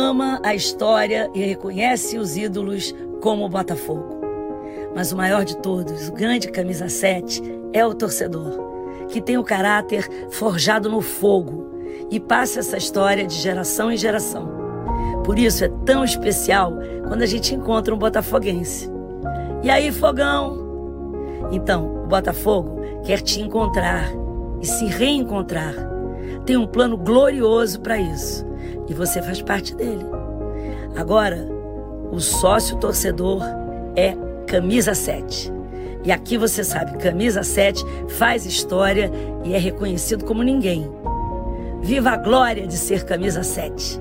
ama a história e reconhece os ídolos como o Botafogo. Mas o maior de todos, o grande camisa 7, é o torcedor, que tem o caráter forjado no fogo e passa essa história de geração em geração. Por isso é tão especial quando a gente encontra um botafoguense. E aí, fogão? Então, o Botafogo quer te encontrar e se reencontrar. Tem um plano glorioso para isso e você faz parte dele. Agora, o sócio torcedor é Camisa 7. E aqui você sabe, Camisa 7 faz história e é reconhecido como ninguém. Viva a glória de ser Camisa 7.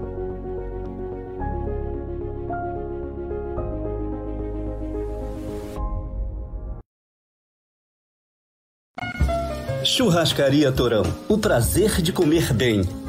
Churrascaria Torão. O prazer de comer bem.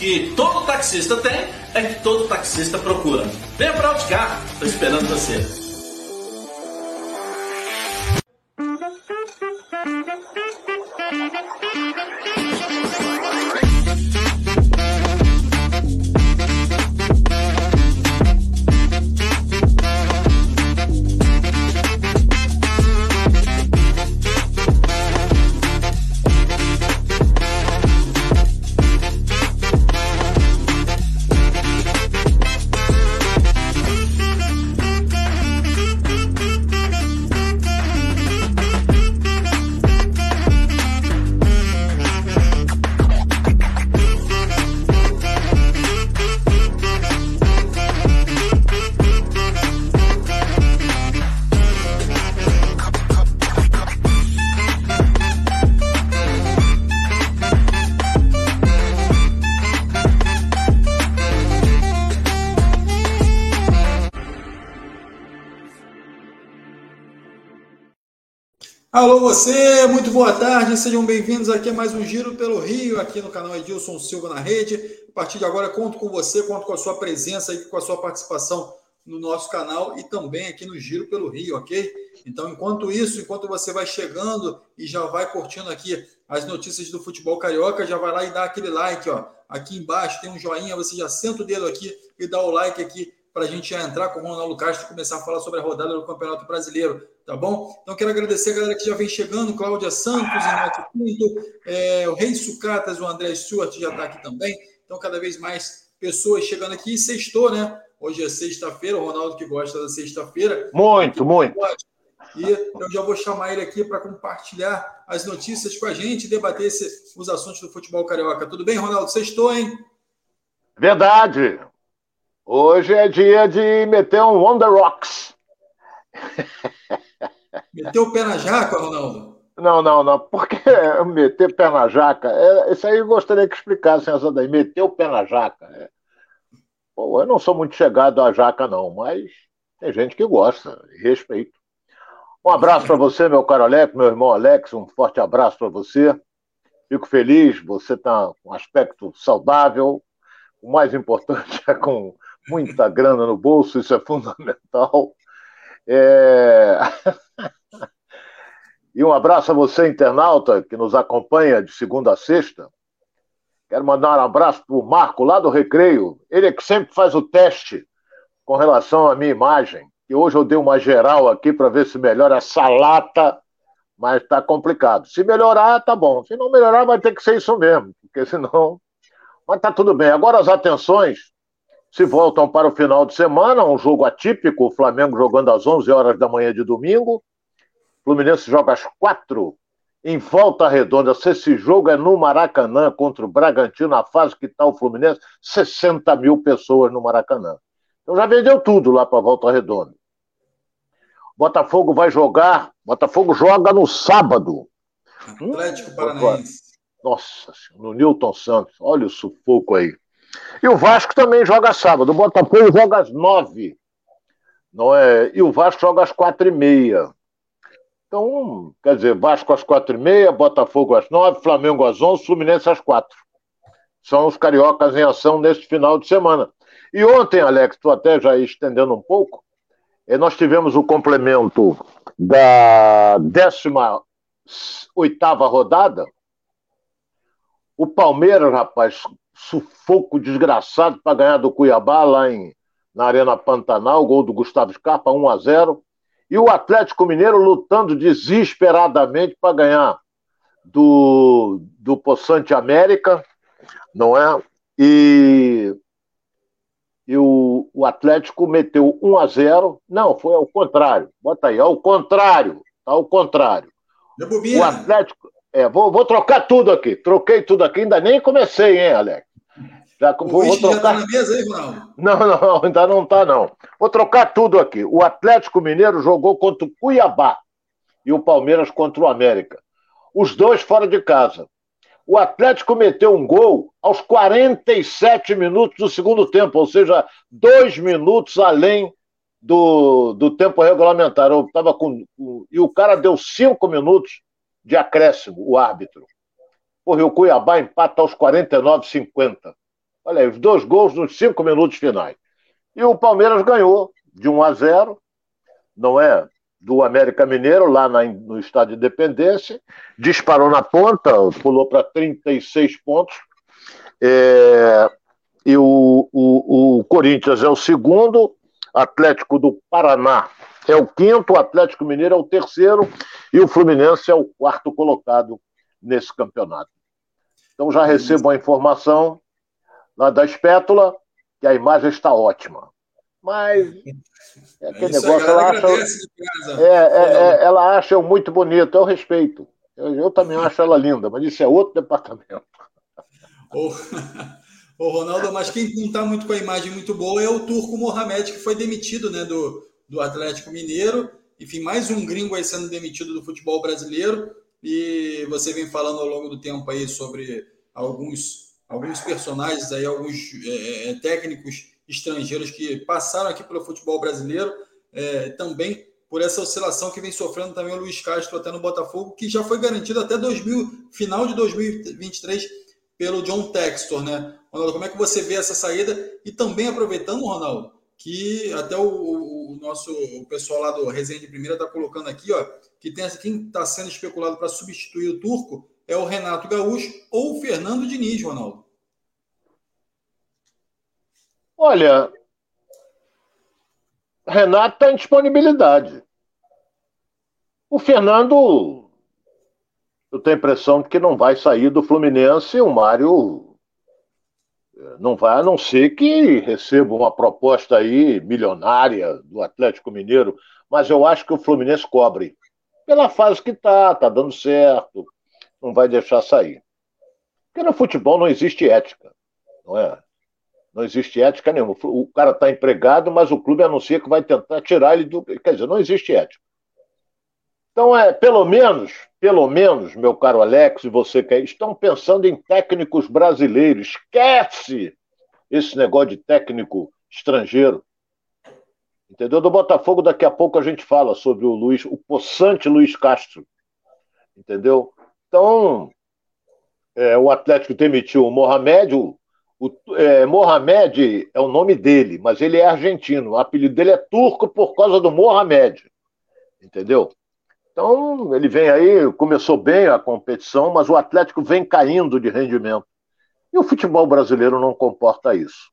que todo taxista tem é que todo taxista procura. Venha para Auticar, estou esperando você. Você, muito boa tarde, sejam bem-vindos aqui a mais um Giro pelo Rio, aqui no canal Edilson Silva na rede. A partir de agora conto com você, conto com a sua presença e com a sua participação no nosso canal e também aqui no Giro pelo Rio, ok? Então, enquanto isso, enquanto você vai chegando e já vai curtindo aqui as notícias do futebol carioca, já vai lá e dá aquele like, ó. Aqui embaixo tem um joinha, você já senta o dedo aqui e dá o like aqui para a gente já entrar com o Ronaldo Castro e começar a falar sobre a rodada do Campeonato Brasileiro, tá bom? Então quero agradecer a galera que já vem chegando, Cláudia Santos, Renato Pinto, é, o Rei Sucatas, o André Stewart já está aqui também. Então cada vez mais pessoas chegando aqui. E sextou, né? Hoje é sexta-feira, o Ronaldo que gosta da sexta-feira. Muito, muito. E eu já vou chamar ele aqui para compartilhar as notícias com a gente, debater esse, os assuntos do futebol carioca. Tudo bem, Ronaldo? Sextou, hein? Verdade. Hoje é dia de meter um on the rocks. Meteu o pé na jaca, Ronaldo? Não, não, não. Por que meter pé na jaca? É, isso aí eu gostaria que explicasse essa daí. Meter o pé na jaca. É. Pô, eu não sou muito chegado à jaca, não, mas tem gente que gosta, e respeito. Um abraço para você, meu caro Alex, meu irmão Alex, um forte abraço para você. Fico feliz, você está com um aspecto saudável. O mais importante é com muita grana no bolso, isso é fundamental. É... e um abraço a você, internauta, que nos acompanha de segunda a sexta. Quero mandar um abraço para o Marco, lá do Recreio. Ele é que sempre faz o teste com relação à minha imagem. E hoje eu dei uma geral aqui para ver se melhora essa lata, mas está complicado. Se melhorar, tá bom. Se não melhorar, vai ter que ser isso mesmo, porque senão. Mas tá tudo bem. Agora as atenções se voltam para o final de semana, um jogo atípico, o Flamengo jogando às 11 horas da manhã de domingo, Fluminense joga às quatro em volta redonda. Se esse jogo é no Maracanã contra o Bragantino, a fase que está o Fluminense, 60 mil pessoas no Maracanã. Então já vendeu tudo lá para volta redonda. Botafogo vai jogar. Botafogo joga no sábado. Atlético hum, Paranaense. Nossa, no Newton Santos. Olha o sufoco aí. E o Vasco também joga sábado. O Botafogo joga às nove. Não é? E o Vasco joga às quatro e meia. Então, quer dizer, Vasco às quatro e meia, Botafogo às nove, Flamengo às onze, Fluminense às quatro. São os cariocas em ação neste final de semana. E ontem, Alex, tu até já estendendo um pouco, eh, nós tivemos o complemento da 18 oitava rodada. O Palmeiras, rapaz, sufoco desgraçado para ganhar do Cuiabá lá em, na Arena Pantanal, gol do Gustavo Scarpa, 1 a 0 e o Atlético Mineiro lutando desesperadamente para ganhar do, do Poçante América, não é? E, e o, o Atlético meteu 1 a 0 Não, foi ao contrário. Bota aí, ao contrário. Tá ao contrário. O Atlético. É, vou, vou trocar tudo aqui. Troquei tudo aqui, ainda nem comecei, hein, Alex? Já, o vou, vou trocar... já tá na mesa aí, Ronaldo? Não, não, ainda não está, não. Vou trocar tudo aqui. O Atlético Mineiro jogou contra o Cuiabá e o Palmeiras contra o América. Os dois fora de casa. O Atlético meteu um gol aos 47 minutos do segundo tempo, ou seja, dois minutos além do, do tempo regulamentar. Eu tava com, e o cara deu cinco minutos de acréscimo, o árbitro. Porra, o Cuiabá empata aos 49, 50. Olha aí, os dois gols nos cinco minutos finais. E o Palmeiras ganhou de 1 a 0, não é? Do América Mineiro, lá na, no Estádio de Independência, disparou na ponta, pulou para 36 pontos. É, e o, o, o Corinthians é o segundo, Atlético do Paraná é o quinto, o Atlético Mineiro é o terceiro e o Fluminense é o quarto colocado nesse campeonato. Então já recebo a informação lá da espétula, que a imagem está ótima. Mas é aquele Isso negócio, ela acha, é, é, é, ela acha eu muito bonito, eu respeito. Eu, eu, também acho ela linda, mas isso é outro departamento. Ô, ô Ronaldo, mas quem não está muito com a imagem muito boa é o Turco Mohamed, que foi demitido né, do, do Atlético Mineiro. Enfim, mais um gringo aí sendo demitido do futebol brasileiro. E você vem falando ao longo do tempo aí sobre alguns alguns personagens aí, alguns é, é, técnicos estrangeiros que passaram aqui pelo futebol brasileiro, é, também por essa oscilação que vem sofrendo também o Luiz Castro até no Botafogo, que já foi garantido até 2000, final de 2023 pelo John Textor, né? Ronaldo, como é que você vê essa saída? E também aproveitando, Ronaldo, que até o, o, o nosso o pessoal lá do Resenha de Primeira está colocando aqui, ó, que tem quem está sendo especulado para substituir o Turco é o Renato Gaúcho ou o Fernando Diniz, Ronaldo? Olha, Renato está em disponibilidade. O Fernando, eu tenho a impressão de que não vai sair do Fluminense. O Mário não vai, a não ser que receba uma proposta aí milionária do Atlético Mineiro. Mas eu acho que o Fluminense cobre. Pela fase que está, está dando certo não vai deixar sair. Porque no futebol não existe ética, não é? Não existe ética nenhuma. O cara está empregado, mas o clube anuncia que vai tentar tirar ele do. Quer dizer, não existe ética. Então, é, pelo menos, pelo menos, meu caro Alex, e você que estão pensando em técnicos brasileiros. Esquece esse negócio de técnico estrangeiro. Entendeu? Do Botafogo, daqui a pouco a gente fala sobre o Luiz, o possante Luiz Castro. Entendeu? Então, é, o Atlético demitiu o Mohamed. O, o é, Mohamed é o nome dele, mas ele é argentino. O apelido dele é turco por causa do Mohamed. Entendeu? Então, ele vem aí, começou bem a competição, mas o Atlético vem caindo de rendimento. E o futebol brasileiro não comporta isso.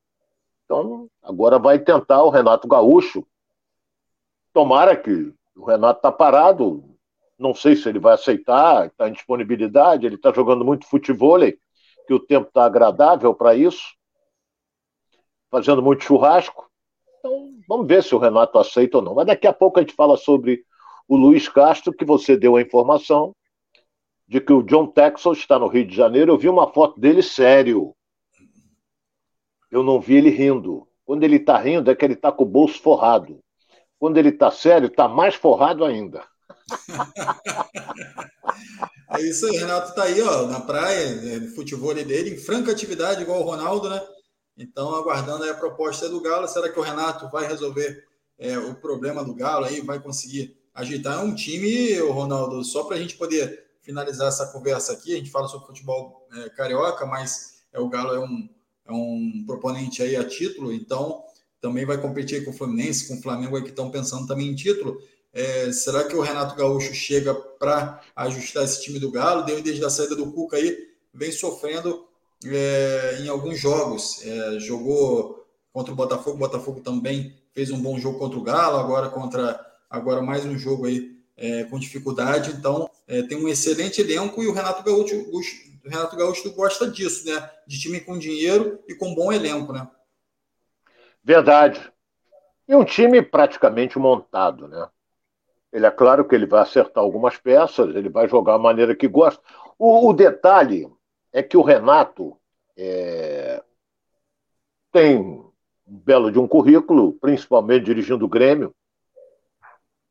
Então, agora vai tentar o Renato Gaúcho. Tomara que o Renato está parado, não sei se ele vai aceitar, está em disponibilidade, ele está jogando muito futebol, que o tempo está agradável para isso, fazendo muito churrasco. Então, vamos ver se o Renato aceita ou não. Mas daqui a pouco a gente fala sobre o Luiz Castro, que você deu a informação de que o John Texel está no Rio de Janeiro. Eu vi uma foto dele sério. Eu não vi ele rindo. Quando ele está rindo, é que ele está com o bolso forrado. Quando ele está sério, está mais forrado ainda. é isso aí, Renato está aí, ó, na praia, no né, futebol dele, em franca atividade, igual o Ronaldo, né? Então, aguardando a proposta do Galo. Será que o Renato vai resolver é, o problema do Galo aí? Vai conseguir agitar? Um time, Ronaldo, só para a gente poder finalizar essa conversa aqui. A gente fala sobre futebol é, carioca, mas é, o Galo é um, é um proponente aí a título, então também vai competir com o Fluminense, com o Flamengo aí que estão pensando também em título. É, será que o Renato Gaúcho chega para ajustar esse time do Galo? Desde a saída do Cuca aí, vem sofrendo é, em alguns jogos. É, jogou contra o Botafogo, o Botafogo também fez um bom jogo contra o Galo, agora contra agora mais um jogo aí é, com dificuldade. Então é, tem um excelente elenco e o Renato Gaúcho, o Renato Gaúcho gosta disso, né? De time com dinheiro e com bom elenco, né? Verdade. E um time praticamente montado, né? Ele é claro que ele vai acertar algumas peças, ele vai jogar a maneira que gosta. O, o detalhe é que o Renato é, tem um belo de um currículo, principalmente dirigindo o Grêmio.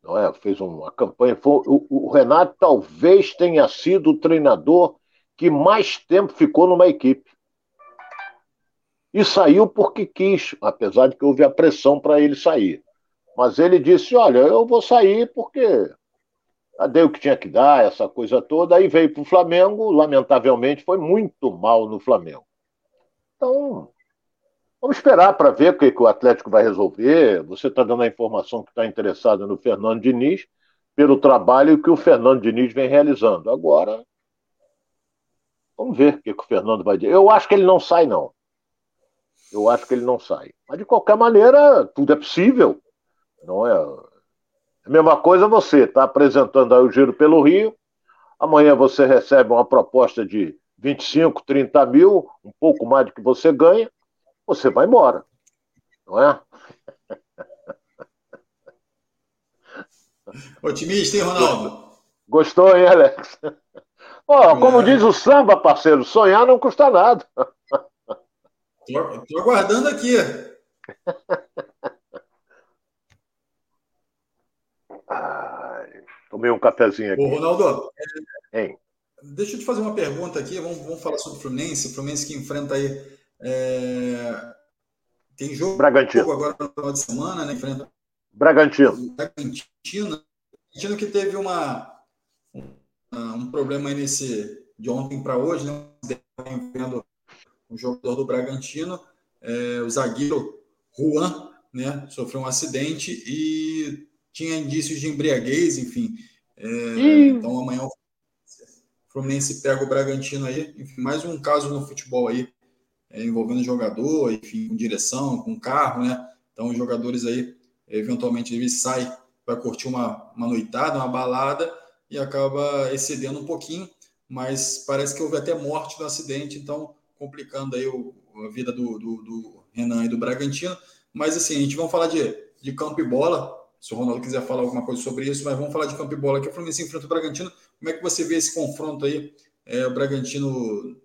Não é? Fez uma campanha. Foi, o, o Renato talvez tenha sido o treinador que mais tempo ficou numa equipe. E saiu porque quis, apesar de que houve a pressão para ele sair. Mas ele disse: Olha, eu vou sair porque dei o que tinha que dar, essa coisa toda. Aí veio para o Flamengo, lamentavelmente foi muito mal no Flamengo. Então, vamos esperar para ver o que, que o Atlético vai resolver. Você está dando a informação que está interessado no Fernando Diniz, pelo trabalho que o Fernando Diniz vem realizando. Agora, vamos ver o que, que o Fernando vai dizer. Eu acho que ele não sai, não. Eu acho que ele não sai. Mas, de qualquer maneira, tudo é possível. Não é? A mesma coisa você está apresentando aí o Giro pelo Rio, amanhã você recebe uma proposta de 25, 30 mil, um pouco mais do que você ganha, você vai embora. Não é? Otimista, hein, Ronaldo? Gostou, hein, Alex? Oh, como é. diz o samba, parceiro, sonhar não custa nada. Estou aguardando aqui. Tomei um cafezinho aqui. Ô, Ronaldo, hein? deixa eu te fazer uma pergunta aqui. Vamos, vamos falar sobre o Fluminense. O Fluminense que enfrenta aí. É... Tem jogo, Bragantino. agora no final de semana, né? Enfrenta Bragantino. Bragantino. Bragantino que teve uma, um, problema aí nesse de ontem para hoje, né? Vendo um jogador do Bragantino, é, o zagueiro Juan, né? Sofreu um acidente e tinha indícios de embriaguez, enfim. É, então amanhã o Fluminense pega o Bragantino aí, enfim, mais um caso no futebol aí, é, envolvendo jogador, enfim, com direção, com carro, né? Então os jogadores aí, eventualmente, eles saem para curtir uma, uma noitada, uma balada, e acaba excedendo um pouquinho, mas parece que houve até morte no acidente, então complicando aí o, a vida do, do, do Renan e do Bragantino. Mas assim, a gente vai falar de, de campo e bola, se o Ronaldo quiser falar alguma coisa sobre isso, mas vamos falar de campo e bola aqui. O Fluminense enfrenta o Bragantino. Como é que você vê esse confronto aí? É, o Bragantino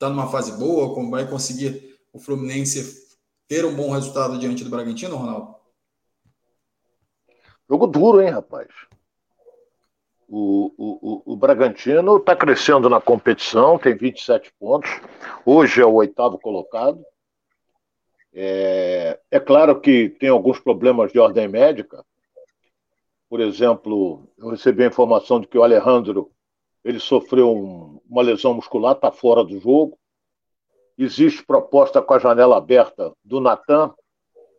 está numa fase boa? Como vai conseguir o Fluminense ter um bom resultado diante do Bragantino, Ronaldo? Jogo duro, hein, rapaz? O, o, o, o Bragantino está crescendo na competição, tem 27 pontos. Hoje é o oitavo colocado. É, é claro que tem alguns problemas de ordem médica, por exemplo, eu recebi a informação de que o Alejandro ele sofreu um, uma lesão muscular, está fora do jogo. Existe proposta com a janela aberta do Natan.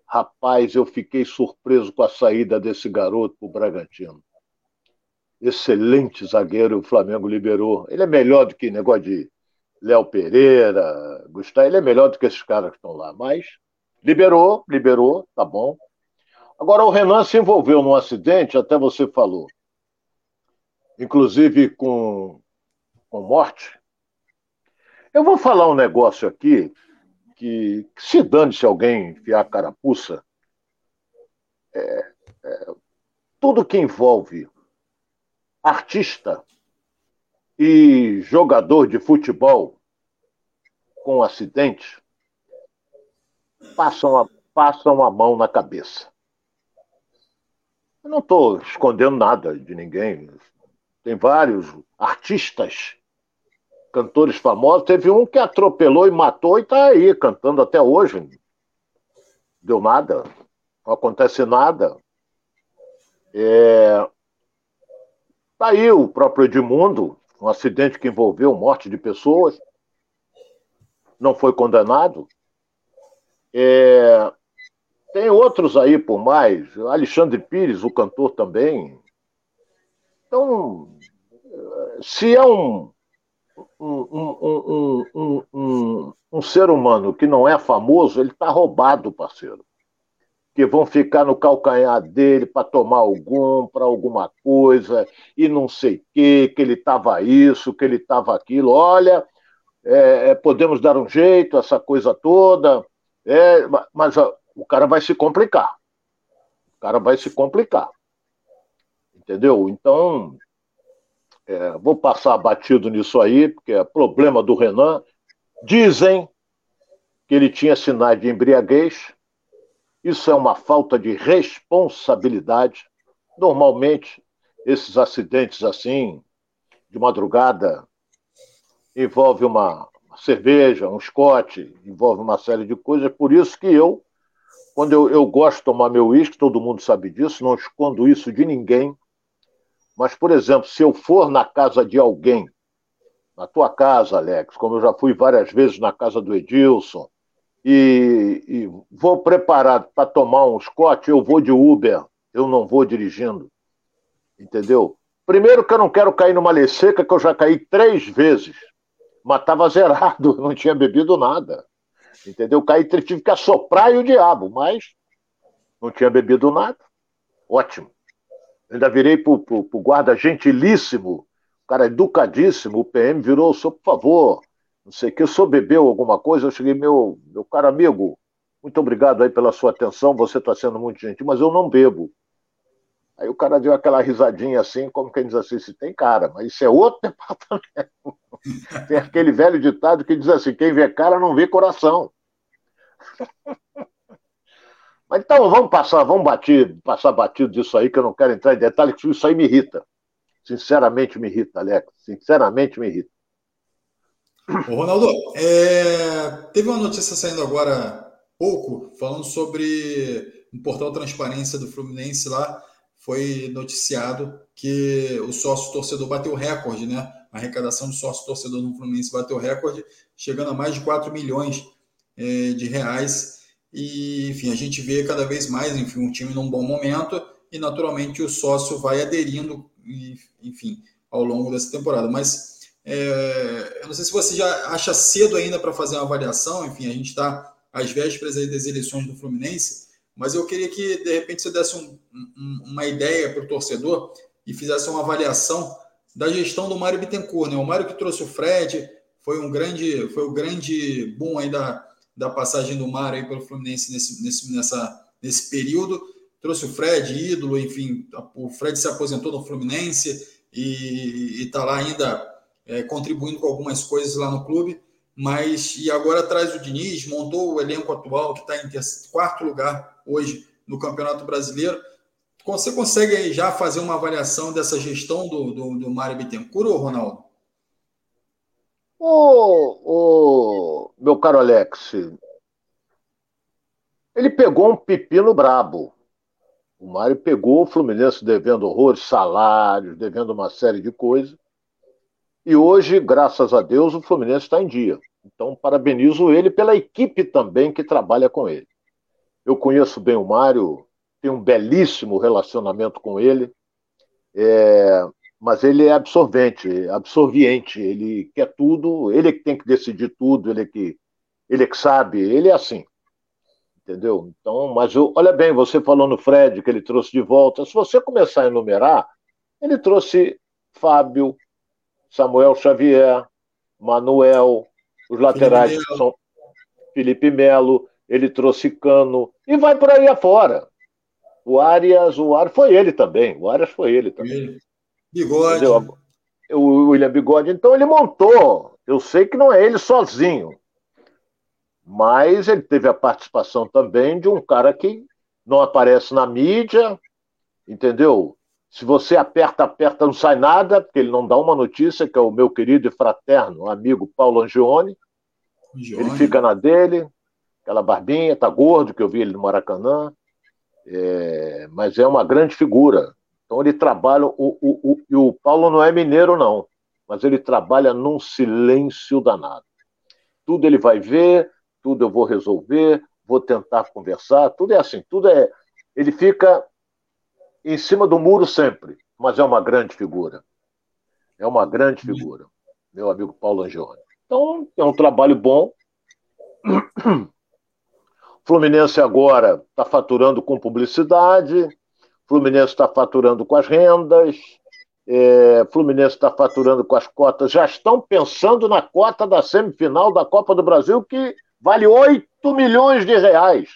Rapaz, eu fiquei surpreso com a saída desse garoto para o Bragantino. Excelente zagueiro, o Flamengo liberou. Ele é melhor do que negócio de Léo Pereira, Gustavo. Ele é melhor do que esses caras que estão lá. Mas liberou, liberou, tá bom. Agora, o Renan se envolveu num acidente, até você falou, inclusive com, com morte. Eu vou falar um negócio aqui que, que se dane se alguém enfiar a carapuça, é, é, tudo que envolve artista e jogador de futebol com acidente passam a, passam a mão na cabeça. Eu não estou escondendo nada de ninguém. Tem vários artistas, cantores famosos. Teve um que atropelou e matou e está aí cantando até hoje. Deu nada, não acontece nada. É... Tá aí o próprio Edmundo, um acidente que envolveu morte de pessoas, não foi condenado. É... Tem outros aí por mais, Alexandre Pires, o cantor também. Então, se é um, um, um, um, um ser humano que não é famoso, ele está roubado, parceiro. Que vão ficar no calcanhar dele para tomar algum, para alguma coisa, e não sei o quê, que ele estava isso, que ele estava aquilo. Olha, é, é, podemos dar um jeito, essa coisa toda, é, mas ó, o cara vai se complicar. O cara vai se complicar. Entendeu? Então, é, vou passar batido nisso aí, porque é problema do Renan. Dizem que ele tinha sinais de embriaguez. Isso é uma falta de responsabilidade. Normalmente, esses acidentes assim, de madrugada, envolve uma cerveja, um Scott, envolve uma série de coisas. Por isso que eu quando eu, eu gosto de tomar meu uísque, todo mundo sabe disso, não escondo isso de ninguém. Mas, por exemplo, se eu for na casa de alguém, na tua casa, Alex, como eu já fui várias vezes na casa do Edilson, e, e vou preparado para tomar um Scott, eu vou de Uber, eu não vou dirigindo. Entendeu? Primeiro que eu não quero cair numa lei seca, que eu já caí três vezes. Mas estava zerado, não tinha bebido nada. Entendeu? Caí, tive que assoprar e o diabo, mas não tinha bebido nada. Ótimo. Ainda virei pro, guarda gentilíssimo, cara educadíssimo, o PM virou, senhor, por favor, não sei o que, o senhor bebeu alguma coisa? Eu cheguei, meu, meu caro amigo, muito obrigado aí pela sua atenção, você está sendo muito gentil, mas eu não bebo. Aí o cara deu aquela risadinha assim, como quem diz assim, se tem cara, mas isso é outro departamento. tem aquele velho ditado que diz assim, quem vê cara não vê coração. mas então vamos passar, vamos bater, passar batido disso aí, que eu não quero entrar em detalhes, que isso aí me irrita. Sinceramente me irrita, Alex. Sinceramente me irrita. Ô, Ronaldo, é... teve uma notícia saindo agora pouco, falando sobre um portal Transparência do Fluminense lá, foi noticiado que o sócio torcedor bateu recorde, né? A arrecadação de sócio torcedor no Fluminense bateu recorde, chegando a mais de 4 milhões é, de reais. E, enfim, a gente vê cada vez mais, enfim, um time num bom momento e, naturalmente, o sócio vai aderindo, enfim, ao longo dessa temporada. Mas é, eu não sei se você já acha cedo ainda para fazer uma avaliação, enfim, a gente está às vésperas das eleições do Fluminense, mas eu queria que, de repente, você desse um, um, uma ideia para o torcedor e fizesse uma avaliação da gestão do Mário Bittencourt. Né? O Mário que trouxe o Fred, foi um grande, foi o grande boom aí da, da passagem do Mário aí pelo Fluminense nesse, nesse, nessa, nesse período. Trouxe o Fred, ídolo, enfim, o Fred se aposentou no Fluminense e está lá ainda é, contribuindo com algumas coisas lá no clube mas e agora traz o Diniz, montou o elenco atual que está em quarto lugar hoje no Campeonato Brasileiro. Você consegue já fazer uma avaliação dessa gestão do, do, do Mário Bittencourt, ou Ronaldo? Ô, meu caro Alex, ele pegou um pepino brabo. O Mário pegou o Fluminense devendo horrores, salários, devendo uma série de coisas. E hoje, graças a Deus, o Fluminense está em dia. Então, parabenizo ele pela equipe também que trabalha com ele. Eu conheço bem o Mário, tenho um belíssimo relacionamento com ele, é, mas ele é absorvente, absorviente, ele quer tudo, ele é que tem que decidir tudo, ele é que, ele é que sabe, ele é assim. Entendeu? Então, mas eu, olha bem, você falou no Fred que ele trouxe de volta. Se você começar a enumerar, ele trouxe Fábio, Samuel Xavier, Manuel, os laterais Felipe são Felipe Melo, ele trouxe Cano, e vai por aí afora. O Arias, o Arias foi ele também. O Arias foi ele também. Bigode. Entendeu? O William Bigode. Então ele montou. Eu sei que não é ele sozinho. Mas ele teve a participação também de um cara que não aparece na mídia, entendeu? Se você aperta, aperta, não sai nada, porque ele não dá uma notícia, que é o meu querido e fraterno amigo Paulo Angione. Angione. Ele fica na dele, aquela barbinha, tá gordo, que eu vi ele no Maracanã. É, mas é uma grande figura. Então ele trabalha, o, o, o, e o Paulo não é mineiro, não, mas ele trabalha num silêncio danado. Tudo ele vai ver, tudo eu vou resolver, vou tentar conversar, tudo é assim, tudo é. Ele fica em cima do muro sempre, mas é uma grande figura. É uma grande figura, meu amigo Paulo Angione. Então, é um trabalho bom. Fluminense agora está faturando com publicidade, Fluminense está faturando com as rendas, é, Fluminense está faturando com as cotas, já estão pensando na cota da semifinal da Copa do Brasil, que vale 8 milhões de reais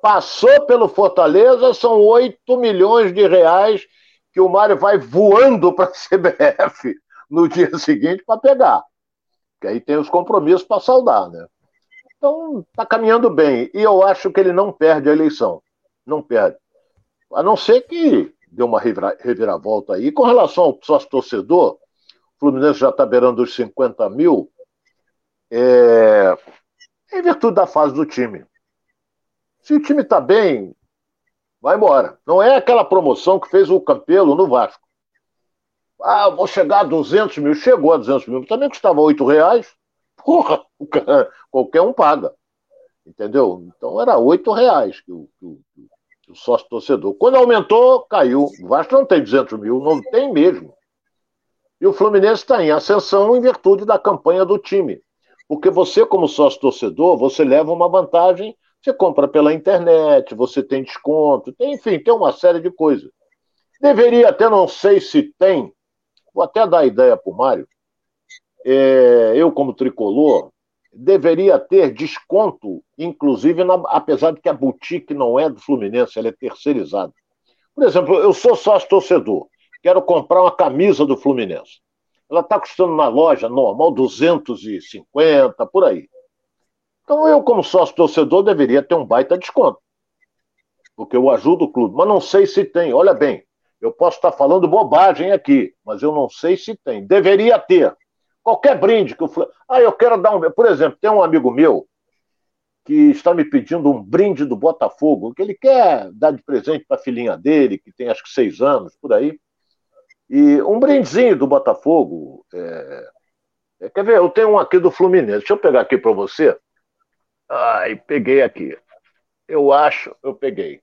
passou pelo Fortaleza, são 8 milhões de reais que o Mário vai voando para a CBF no dia seguinte para pegar. Que aí tem os compromissos para saldar, né? Então, está caminhando bem. E eu acho que ele não perde a eleição. Não perde. A não ser que dê uma reviravolta aí. Com relação ao sócio torcedor, o Fluminense já está beirando os 50 mil. É... Em virtude da fase do time. Se o time está bem, vai embora. Não é aquela promoção que fez o Campelo no Vasco. Ah, vou chegar a 200 mil. Chegou a 200 mil. Também custava 8 reais. Porra, qualquer um paga. Entendeu? Então era 8 reais que o, que o, o sócio torcedor. Quando aumentou, caiu. O Vasco não tem 200 mil, não tem mesmo. E o Fluminense está em ascensão em virtude da campanha do time. Porque você, como sócio torcedor, você leva uma vantagem você compra pela internet, você tem desconto, tem, enfim, tem uma série de coisas. Deveria até, não sei se tem, vou até dar ideia para o Mário, é, eu como tricolor, deveria ter desconto, inclusive, na, apesar de que a boutique não é do Fluminense, ela é terceirizada. Por exemplo, eu sou sócio torcedor, quero comprar uma camisa do Fluminense. Ela está custando na loja normal 250, por aí. Então eu, como sócio torcedor, deveria ter um baita desconto. Porque eu ajudo o clube. Mas não sei se tem. Olha bem, eu posso estar falando bobagem aqui, mas eu não sei se tem. Deveria ter. Qualquer brinde que eu. Ah, eu quero dar um. Por exemplo, tem um amigo meu que está me pedindo um brinde do Botafogo, que ele quer dar de presente para a filhinha dele, que tem acho que seis anos, por aí. E um brindezinho do Botafogo. É... É, quer ver? Eu tenho um aqui do Fluminense. Deixa eu pegar aqui para você. Ai, peguei aqui. Eu acho, eu peguei.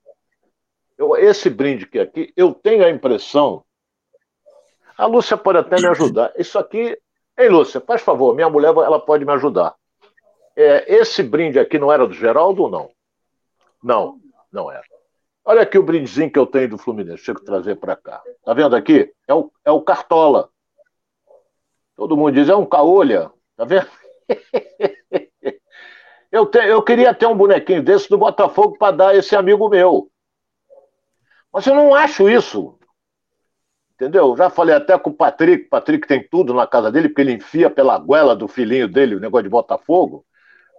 Eu, esse brinde que aqui, eu tenho a impressão. A Lúcia pode até me ajudar. Isso aqui. Ei, Lúcia, faz favor, minha mulher ela pode me ajudar. É, esse brinde aqui não era do Geraldo ou não? Não, não era. Olha aqui o brindezinho que eu tenho do Fluminense. Deixa eu trazer para cá. Tá vendo aqui? É o, é o Cartola. Todo mundo diz, é um caolha. Tá vendo? Eu, te, eu queria ter um bonequinho desse do Botafogo para dar a esse amigo meu. Mas eu não acho isso. Entendeu? Já falei até com o Patrick. Patrick tem tudo na casa dele, porque ele enfia pela goela do filhinho dele o negócio de Botafogo.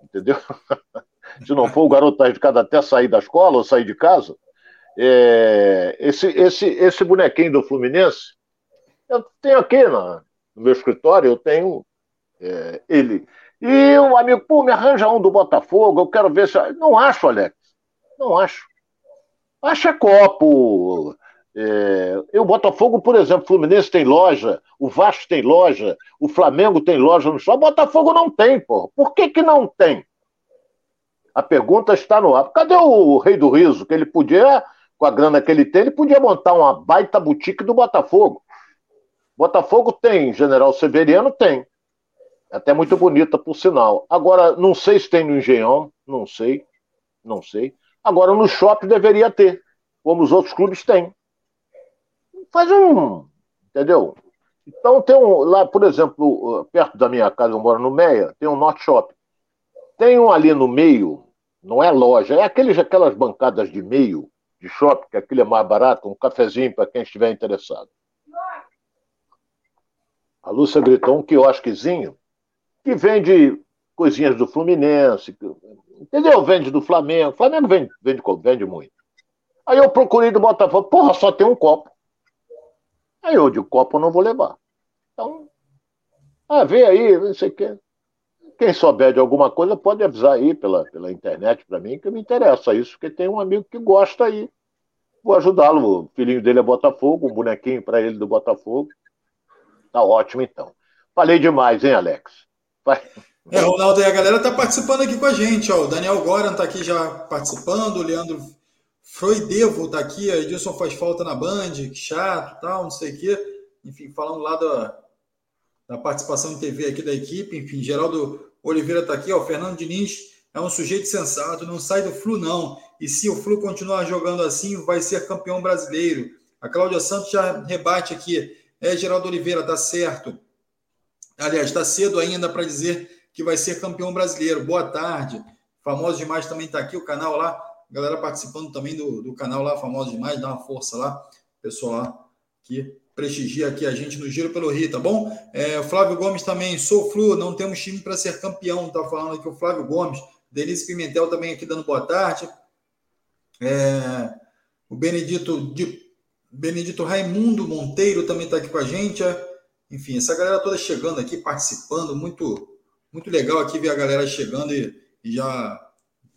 Entendeu? Se não for, o garoto tá de casa até sair da escola ou sair de casa. É, esse, esse, esse bonequinho do Fluminense, eu tenho aqui no, no meu escritório, eu tenho é, ele. E o amigo, pô, me arranja um do Botafogo, eu quero ver se. Não acho, Alex. Não acho. Acha copo. É... O Botafogo, por exemplo, o Fluminense tem loja, o Vasco tem loja, o Flamengo tem loja no shopping. O Botafogo não tem, pô. Por que, que não tem? A pergunta está no ar. Cadê o Rei do Riso? Que ele podia, com a grana que ele tem, ele podia montar uma baita boutique do Botafogo. Botafogo tem, General Severiano tem. Até muito bonita, por sinal. Agora, não sei se tem no Engenhão, não sei, não sei. Agora, no shopping deveria ter, como os outros clubes têm. Faz um, entendeu? Então, tem um, lá, por exemplo, perto da minha casa, eu moro no Meia, tem um Norte Shopping. Tem um ali no meio, não é loja, é aqueles, aquelas bancadas de meio de shopping, que aquilo é mais barato, um cafezinho para quem estiver interessado. A Lúcia gritou um quiosquezinho que vende coisinhas do Fluminense, entendeu? Vende do Flamengo. Flamengo vende, vende, vende muito. Aí eu procurei do Botafogo, porra, só tem um copo. Aí eu de copo não vou levar. Então, ah, vem aí, não sei o quê. Quem souber de alguma coisa pode avisar aí pela, pela internet para mim, que me interessa isso, porque tem um amigo que gosta aí. Vou ajudá-lo. O filhinho dele é Botafogo, um bonequinho para ele do Botafogo. Tá ótimo, então. Falei demais, hein, Alex? Vai. É, Ronaldo, e a galera tá participando aqui com a gente, ó. O Daniel Goran tá aqui já participando, o Leandro Froidevo tá aqui, a Edilson faz falta na Band, que chato, tal, não sei o quê. Enfim, falando lá da, da participação em TV aqui da equipe. Enfim, Geraldo Oliveira está aqui, ó. Fernando Diniz é um sujeito sensato, não sai do Flu, não. E se o Flu continuar jogando assim, vai ser campeão brasileiro. A Cláudia Santos já rebate aqui. É, Geraldo Oliveira, tá certo. Aliás, está cedo ainda para dizer que vai ser campeão brasileiro. Boa tarde. Famoso Demais também está aqui, o canal lá. Galera participando também do, do canal lá, Famoso Demais, dá uma força lá. Pessoal lá que prestigia aqui a gente no Giro pelo Rio, tá bom? É, Flávio Gomes também, sou Flu, não temos time para ser campeão, tá falando aqui o Flávio Gomes. Denise Pimentel também aqui dando boa tarde. É, o Benedito, de, Benedito Raimundo Monteiro também está aqui com a gente. Enfim, essa galera toda chegando aqui, participando, muito, muito legal aqui ver a galera chegando e, e já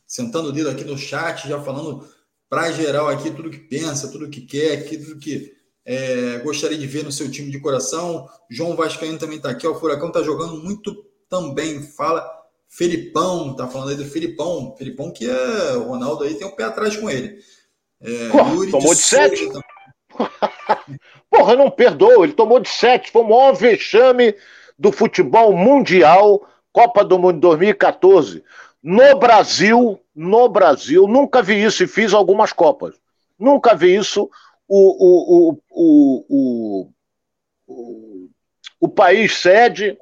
sentando o dedo aqui no chat, já falando para geral aqui tudo que pensa, tudo que quer, aqui, tudo que é, gostaria de ver no seu time de coração. João Vascaíno também está aqui. Ó, o Furacão está jogando muito também. Fala. Felipão, tá falando aí do Felipão. Felipão que é. O Ronaldo aí tem um pé atrás com ele. É, Pô, tomou de, de sete. Porra, não perdoa. Ele tomou de sete. Foi o maior vexame do futebol mundial. Copa do Mundo 2014. No Brasil, no Brasil, nunca vi isso e fiz algumas Copas. Nunca vi isso o, o, o, o, o, país sede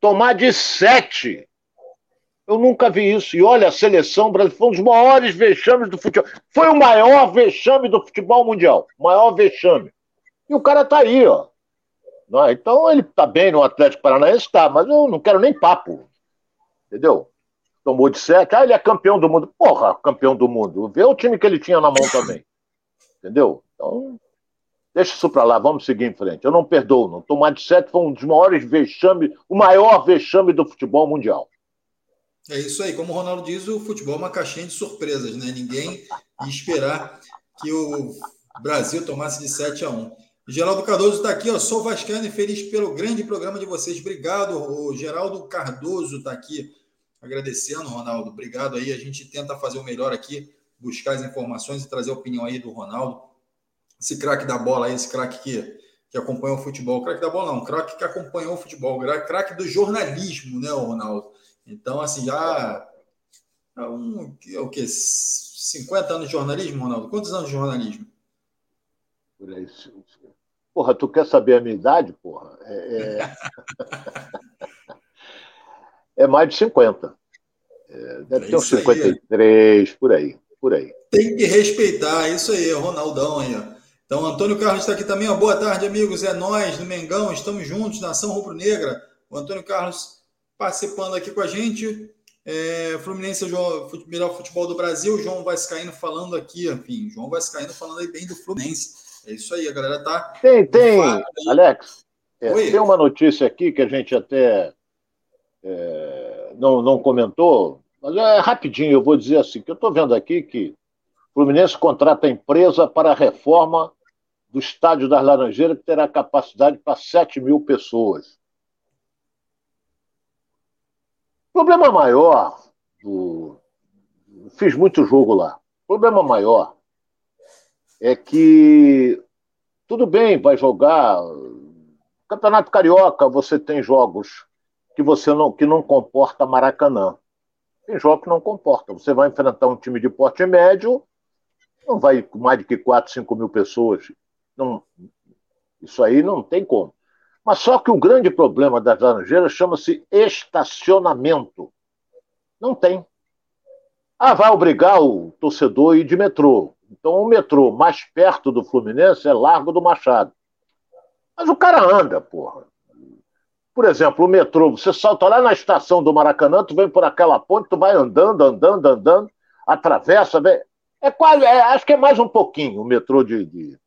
tomar de sete. Eu nunca vi isso. E olha, a seleção brasileira foi um dos maiores vexames do futebol. Foi o maior vexame do futebol mundial. Maior vexame. E o cara tá aí, ó. É? Então ele tá bem no Atlético Paranaense, tá, mas eu não quero nem papo. Entendeu? Tomou de sete. Ah, ele é campeão do mundo. Porra, campeão do mundo. Vê o time que ele tinha na mão também. Entendeu? Então, deixa isso para lá, vamos seguir em frente. Eu não perdoo, não. Tomar de sete foi um dos maiores vexames, o maior vexame do futebol mundial. É isso aí, como o Ronaldo diz, o futebol é uma caixinha de surpresas, né? Ninguém ia esperar que o Brasil tomasse de 7 a 1. Geraldo Cardoso está aqui, ó. Sou Vascaíno e feliz pelo grande programa de vocês. Obrigado, o Geraldo Cardoso está aqui agradecendo, Ronaldo. Obrigado aí. A gente tenta fazer o melhor aqui, buscar as informações e trazer a opinião aí do Ronaldo esse craque da bola aí, esse craque que, que acompanhou o futebol. Craque da bola não, craque que acompanhou o futebol, craque do jornalismo, né, Ronaldo? Então, assim, já. Um, o que? 50 anos de jornalismo, Ronaldo? Quantos anos de jornalismo? Por aí. Porra, tu quer saber a minha idade, porra? É, é... é mais de 50. É, deve é ter uns 53, aí. por aí, por aí. Tem que respeitar, é isso aí, Ronaldão aí, ó. Então, Antônio Carlos está aqui também. Ó. Boa tarde, amigos. É nós do Mengão. Estamos juntos, Nação Rubro-Negra. O Antônio Carlos participando aqui com a gente. É, Fluminense é o melhor futebol do Brasil. João Vascaíno falando aqui. Enfim, João Vascaíno falando aí bem do Fluminense. É isso aí, a galera tá. Tem, tem, Alex. É, tem uma notícia aqui que a gente até é, não, não comentou, mas é rapidinho, eu vou dizer assim, que eu estou vendo aqui que Fluminense contrata a empresa para a reforma do Estádio das Laranjeiras, que terá capacidade para 7 mil pessoas. O problema maior do. Fiz muito jogo lá. O problema maior é que tudo bem, vai jogar. Campeonato Carioca, você tem jogos que você não, que não comporta Maracanã. Tem jogos que não comporta. Você vai enfrentar um time de porte médio não vai com mais de que 4, 5 mil pessoas. Não, isso aí não tem como. Mas só que o grande problema das Laranjeiras chama-se estacionamento. Não tem. Ah, vai obrigar o torcedor a ir de metrô. Então o metrô mais perto do Fluminense é Largo do Machado. Mas o cara anda, porra. Por exemplo, o metrô, você salta lá na estação do Maracanã, tu vem por aquela ponte, tu vai andando, andando, andando, atravessa, vem. É quase, é, acho que é mais um pouquinho o metrô de, de,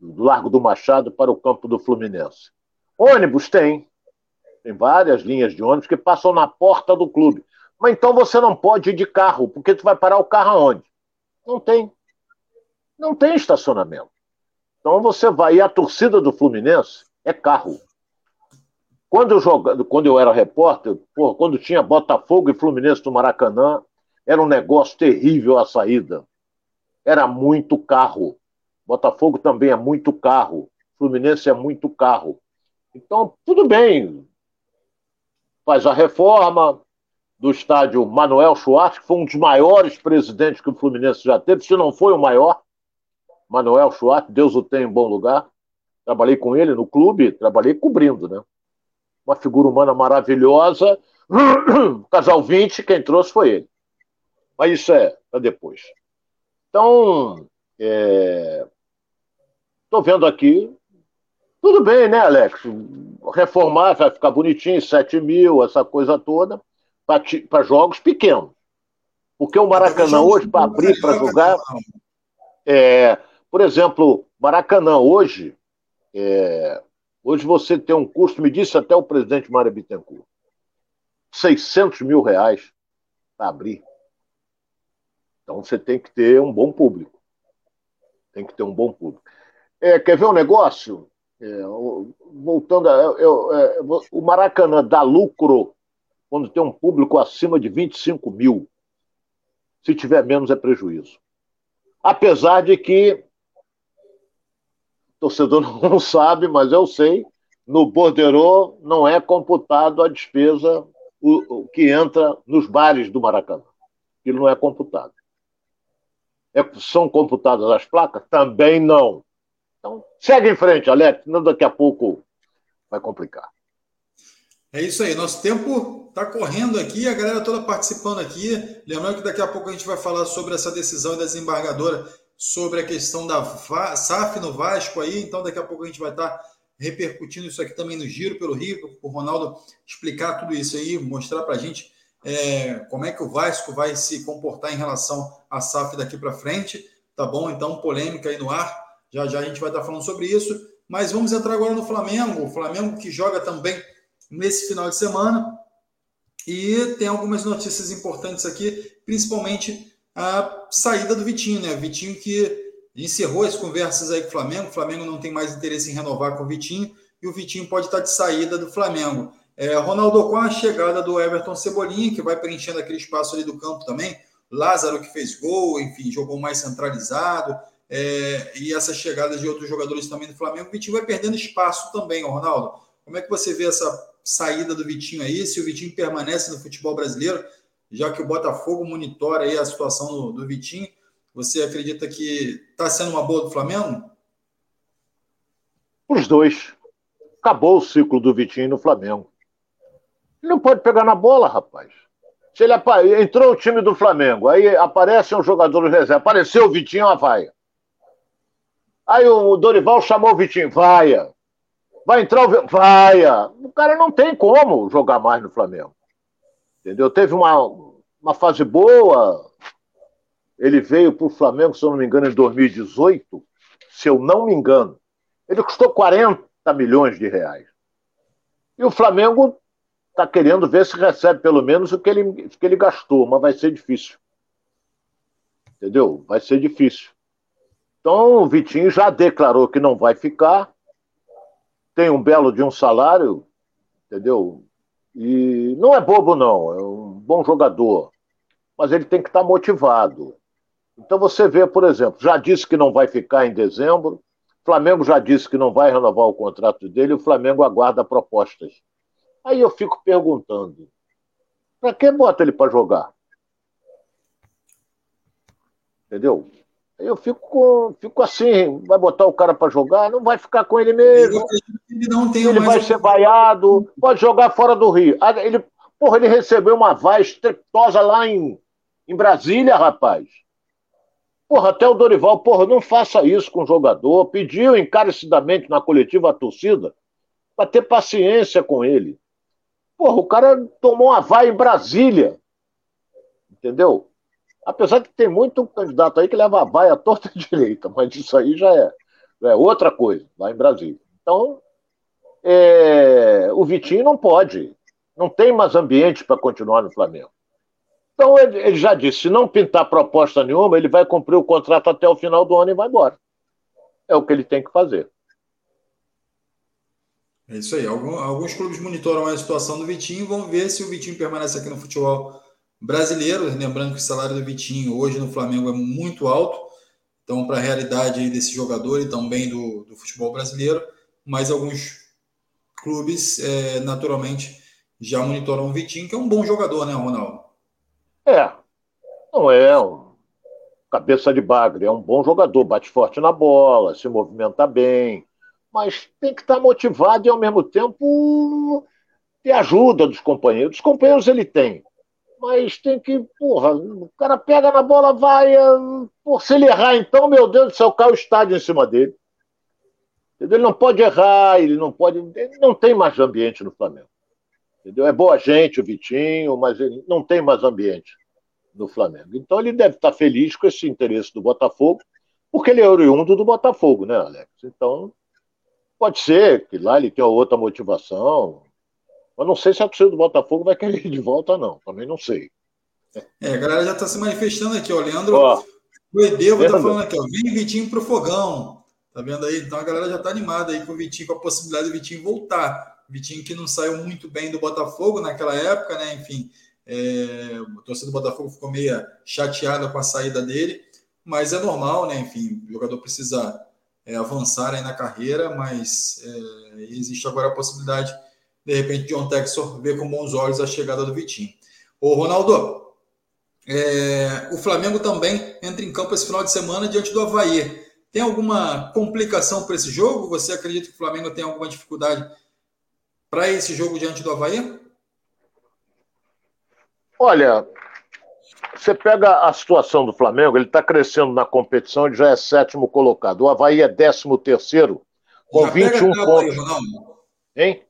do Largo do Machado para o campo do Fluminense. Ônibus tem. Tem várias linhas de ônibus que passam na porta do clube. Mas então você não pode ir de carro, porque tu vai parar o carro aonde? Não tem. Não tem estacionamento. Então você vai, e a torcida do Fluminense é carro. Quando eu, joga, quando eu era repórter, porra, quando tinha Botafogo e Fluminense no Maracanã, era um negócio terrível a saída. Era muito carro. Botafogo também é muito carro. Fluminense é muito carro. Então, tudo bem. Faz a reforma do estádio Manuel Schwartz, que foi um dos maiores presidentes que o Fluminense já teve, se não foi o maior. Manuel Schwartz, Deus o tem em bom lugar. Trabalhei com ele no clube, trabalhei cobrindo, né? Uma figura humana maravilhosa. Casal 20, quem trouxe foi ele. Mas isso é para depois. Então, estou é... vendo aqui. Tudo bem, né, Alex? Reformar, vai ficar bonitinho, 7 mil, essa coisa toda, para jogos pequenos. Porque o Maracanã hoje, para abrir, para jogar. É, por exemplo, Maracanã hoje, é, Hoje você tem um custo, me disse até o presidente Mário Bittencourt, 600 mil reais para abrir. Então você tem que ter um bom público. Tem que ter um bom público. É, quer ver um negócio? É, voltando, a, eu, é, o Maracanã dá lucro quando tem um público acima de 25 mil. Se tiver menos, é prejuízo. Apesar de que torcedor não sabe, mas eu sei, no borderô não é computado a despesa o, o que entra nos bares do Maracanã. Ele não é computado. É, são computadas as placas? Também não. Então, segue em frente, Alex, senão daqui a pouco vai complicar. É isso aí, nosso tempo está correndo aqui, a galera toda participando aqui. Lembrando que daqui a pouco a gente vai falar sobre essa decisão da desembargadora sobre a questão da SAF no Vasco aí, então daqui a pouco a gente vai estar repercutindo isso aqui também no Giro pelo Rio, o Ronaldo explicar tudo isso aí, mostrar para a gente é, como é que o Vasco vai se comportar em relação à SAF daqui para frente, tá bom? Então, polêmica aí no ar, já já a gente vai estar falando sobre isso, mas vamos entrar agora no Flamengo, o Flamengo que joga também nesse final de semana, e tem algumas notícias importantes aqui, principalmente a saída do Vitinho, né? Vitinho que encerrou as conversas aí com o Flamengo. O Flamengo não tem mais interesse em renovar com o Vitinho e o Vitinho pode estar de saída do Flamengo. É, Ronaldo, com a chegada do Everton Cebolinha, que vai preenchendo aquele espaço ali do campo também. Lázaro que fez gol, enfim, jogou mais centralizado. É, e essa chegada de outros jogadores também do Flamengo, o Vitinho vai perdendo espaço também, Ronaldo. Como é que você vê essa saída do Vitinho aí? Se o Vitinho permanece no futebol brasileiro, já que o Botafogo monitora aí a situação do, do Vitinho, você acredita que está sendo uma boa do Flamengo? Os dois. Acabou o ciclo do Vitinho no Flamengo. Ele não pode pegar na bola, rapaz. Se ele entrou o time do Flamengo, aí aparece um jogador de reserva, apareceu o Vitinho, ó, vai. Aí o Dorival chamou o Vitinho, vaia. Vai entrar o vaia. O cara não tem como jogar mais no Flamengo. Entendeu? Teve uma, uma fase boa. Ele veio para o Flamengo, se eu não me engano, em 2018. Se eu não me engano. Ele custou 40 milhões de reais. E o Flamengo está querendo ver se recebe pelo menos o que ele, o que ele gastou, mas vai ser difícil. Entendeu? Vai ser difícil. Então o Vitinho já declarou que não vai ficar. Tem um belo de um salário, entendeu? E não é bobo, não, é um bom jogador, mas ele tem que estar motivado. Então você vê, por exemplo, já disse que não vai ficar em dezembro, Flamengo já disse que não vai renovar o contrato dele, o Flamengo aguarda propostas. Aí eu fico perguntando: para que bota ele para jogar? Entendeu? Eu fico, fico assim, vai botar o cara para jogar, não vai ficar com ele mesmo. Ele, não tem ele vai ser vaiado, pode jogar fora do Rio. Ah, ele, porra, ele recebeu uma vaia estrepitosa lá em, em Brasília, rapaz. Porra, até o Dorival, porra, não faça isso com o jogador. Pediu encarecidamente na coletiva a torcida. para ter paciência com ele. Porra, o cara tomou uma vai em Brasília. Entendeu? Apesar que tem muito candidato aí que leva a vaia torta direita, mas isso aí já é, já é outra coisa, lá em Brasília. Então, é, o Vitinho não pode. Não tem mais ambiente para continuar no Flamengo. Então, ele, ele já disse: se não pintar proposta nenhuma, ele vai cumprir o contrato até o final do ano e vai embora. É o que ele tem que fazer. É isso aí. Alguns clubes monitoram a situação do Vitinho e vão ver se o Vitinho permanece aqui no futebol brasileiro. Lembrando que o salário do Vitinho hoje no Flamengo é muito alto. Então, para a realidade desse jogador e também do, do futebol brasileiro, mas alguns clubes, é, naturalmente, já monitoram o Vitinho, que é um bom jogador, né, Ronaldo? É, não é um cabeça de bagre, é um bom jogador, bate forte na bola, se movimenta bem, mas tem que estar motivado e, ao mesmo tempo, ter ajuda dos companheiros. Os companheiros ele tem, mas tem que, porra, o cara pega na bola, vai, por se ele errar, então, meu Deus do céu, cai o estádio em cima dele. Ele não pode errar, ele não pode. Ele não tem mais ambiente no Flamengo. Entendeu? É boa gente o Vitinho, mas ele não tem mais ambiente no Flamengo. Então ele deve estar feliz com esse interesse do Botafogo, porque ele é oriundo do Botafogo, né, Alex? Então, pode ser que lá ele tenha outra motivação. Mas não sei se a torcida do Botafogo vai querer ir de volta, não. Também não sei. É, a galera já está se manifestando aqui, ó. Leandro, ó, o Edevo está falando aqui, ó. Vem Vitinho pro fogão. Tá vendo aí? Então a galera já tá animada aí com o Vitinho, com a possibilidade do Vitinho voltar. Vitinho que não saiu muito bem do Botafogo naquela época, né? Enfim, é, o torcedor do Botafogo ficou meio chateado com a saída dele, mas é normal, né? Enfim, o jogador precisa é, avançar aí na carreira, mas é, existe agora a possibilidade, de repente, John Texor ver com bons olhos a chegada do Vitinho. Ô, Ronaldo, é, o Flamengo também entra em campo esse final de semana diante do Havaí. Tem alguma complicação para esse jogo? Você acredita que o Flamengo tem alguma dificuldade para esse jogo diante do Havaí? Olha, você pega a situação do Flamengo, ele está crescendo na competição, ele já é sétimo colocado. O Havaí é décimo terceiro, com já 21 pontos. Aí, hein?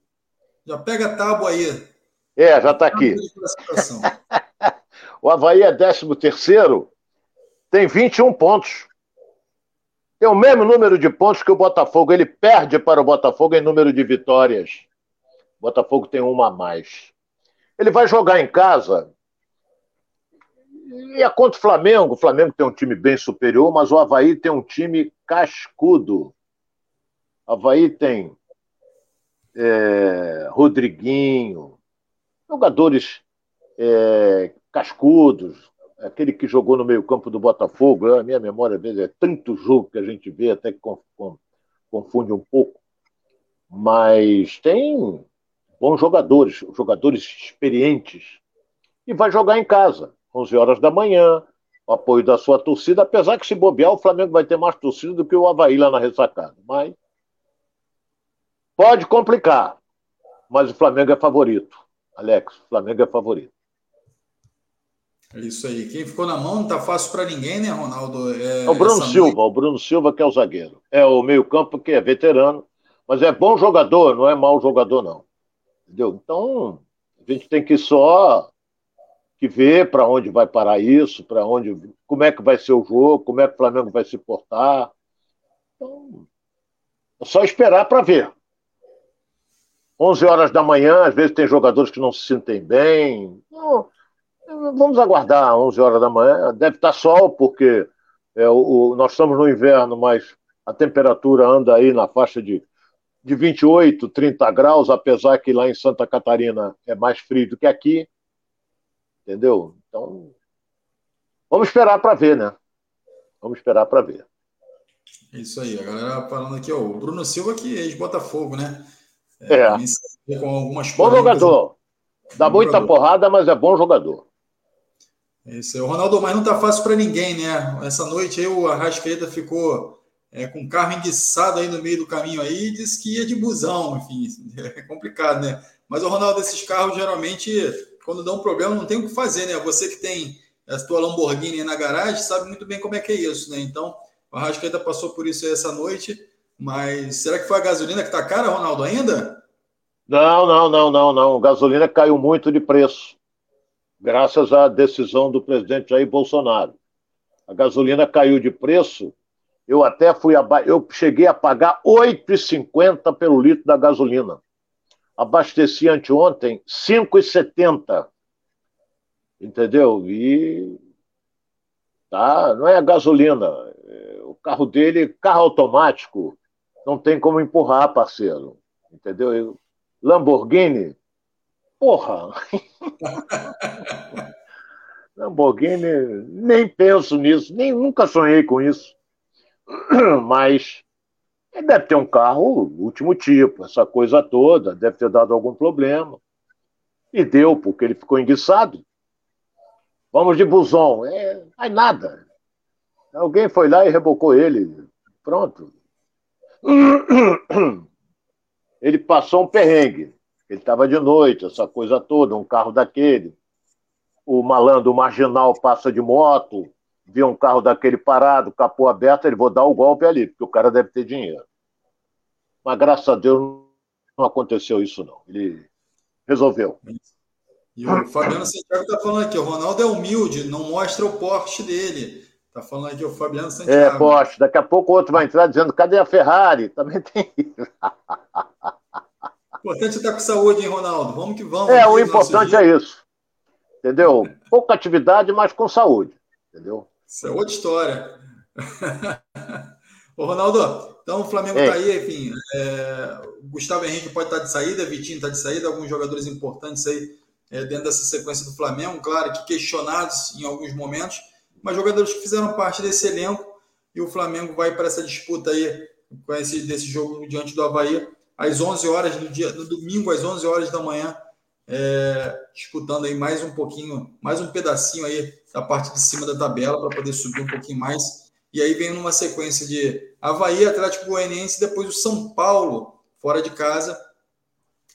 Já pega a tábua aí. É, já está aqui. o Havaí é décimo terceiro, tem 21 pontos tem o mesmo número de pontos que o Botafogo. Ele perde para o Botafogo em número de vitórias. O Botafogo tem uma a mais. Ele vai jogar em casa. E é contra o Flamengo. O Flamengo tem um time bem superior, mas o Havaí tem um time cascudo. O Havaí tem é, Rodriguinho, jogadores é, cascudos, aquele que jogou no meio-campo do Botafogo, a minha memória vezes é tanto jogo que a gente vê, até que confunde um pouco. Mas tem bons jogadores, jogadores experientes. E vai jogar em casa, 11 horas da manhã, o apoio da sua torcida, apesar que se bobear, o Flamengo vai ter mais torcida do que o Havaí lá na ressacada. Mas pode complicar. Mas o Flamengo é favorito. Alex, o Flamengo é favorito. É isso aí. Quem ficou na mão não tá fácil para ninguém, né, Ronaldo? É, é o Bruno Silva, o Bruno Silva que é o zagueiro. É o meio-campo que é veterano, mas é bom jogador, não é mau jogador, não. Entendeu? Então, a gente tem que só que ver para onde vai parar isso, para onde, como é que vai ser o jogo, como é que o Flamengo vai se portar. Então, é só esperar para ver. 11 horas da manhã, às vezes tem jogadores que não se sentem bem. Não, Vamos aguardar 11 horas da manhã. Deve estar sol, porque é, o, nós estamos no inverno, mas a temperatura anda aí na faixa de, de 28, 30 graus, apesar que lá em Santa Catarina é mais frio do que aqui. Entendeu? Então, vamos esperar para ver, né? Vamos esperar para ver. Isso aí, a galera falando aqui, ó, o Bruno Silva que é ex-Botafogo, né? É. é. Com algumas bom jogador. Dá muita jogador. porrada, mas é bom jogador. Isso aí. O Ronaldo, mas não tá fácil para ninguém, né? Essa noite aí o Arrascaeta ficou é, com o carro enguiçado aí no meio do caminho aí e disse que ia de busão, enfim, é complicado, né? Mas o Ronaldo, esses carros geralmente, quando dá um problema, não tem o que fazer, né? Você que tem a tua Lamborghini aí na garagem sabe muito bem como é que é isso, né? Então, o Arrascaeta passou por isso aí essa noite, mas será que foi a gasolina que tá cara, Ronaldo, ainda? Não, não, não, não, não. Gasolina caiu muito de preço, graças à decisão do presidente Jair Bolsonaro. A gasolina caiu de preço. Eu até fui aba... eu cheguei a pagar R$ 8,50 pelo litro da gasolina. Abasteci anteontem R$ 5,70. Entendeu? E tá, não é a gasolina. É, o carro dele, carro automático, não tem como empurrar, parceiro. Entendeu? Eu, Lamborghini, porra! Lamborghini, nem penso nisso, nem nunca sonhei com isso. Mas ele deve ter um carro último tipo, essa coisa toda, deve ter dado algum problema. E deu, porque ele ficou enguiçado. Vamos de busão. É, aí nada. Alguém foi lá e rebocou ele. Pronto. Ele passou um perrengue. Ele estava de noite, essa coisa toda, um carro daquele. O malandro o marginal passa de moto, vê um carro daquele parado, capô aberto, ele vou dar o golpe ali, porque o cara deve ter dinheiro. Mas graças a Deus não aconteceu isso, não. Ele resolveu. E o Fabiano Santiago está falando aqui, o Ronaldo é humilde, não mostra o porte dele. Está falando aqui o Fabiano Santiago. É, poste. Daqui a pouco o outro vai entrar dizendo, cadê a Ferrari? Também tem isso. Importante é estar com saúde, hein, Ronaldo? Vamos que vamos. É, o importante é isso. Entendeu? Pouca atividade, mas com saúde. Entendeu? Isso é outra história. Ô, Ronaldo, então o Flamengo está aí, enfim. É, Gustavo Henrique pode estar tá de saída, Vitinho está de saída, alguns jogadores importantes aí é, dentro dessa sequência do Flamengo, claro que questionados em alguns momentos mas jogadores que fizeram parte desse elenco e o Flamengo vai para essa disputa aí com esse desse jogo diante do Havaí às 11 horas no dia no domingo às 11 horas da manhã é, disputando aí mais um pouquinho mais um pedacinho aí da parte de cima da tabela para poder subir um pouquinho mais. E aí vem numa sequência de Havaí, Atlético Goianiense depois o São Paulo fora de casa.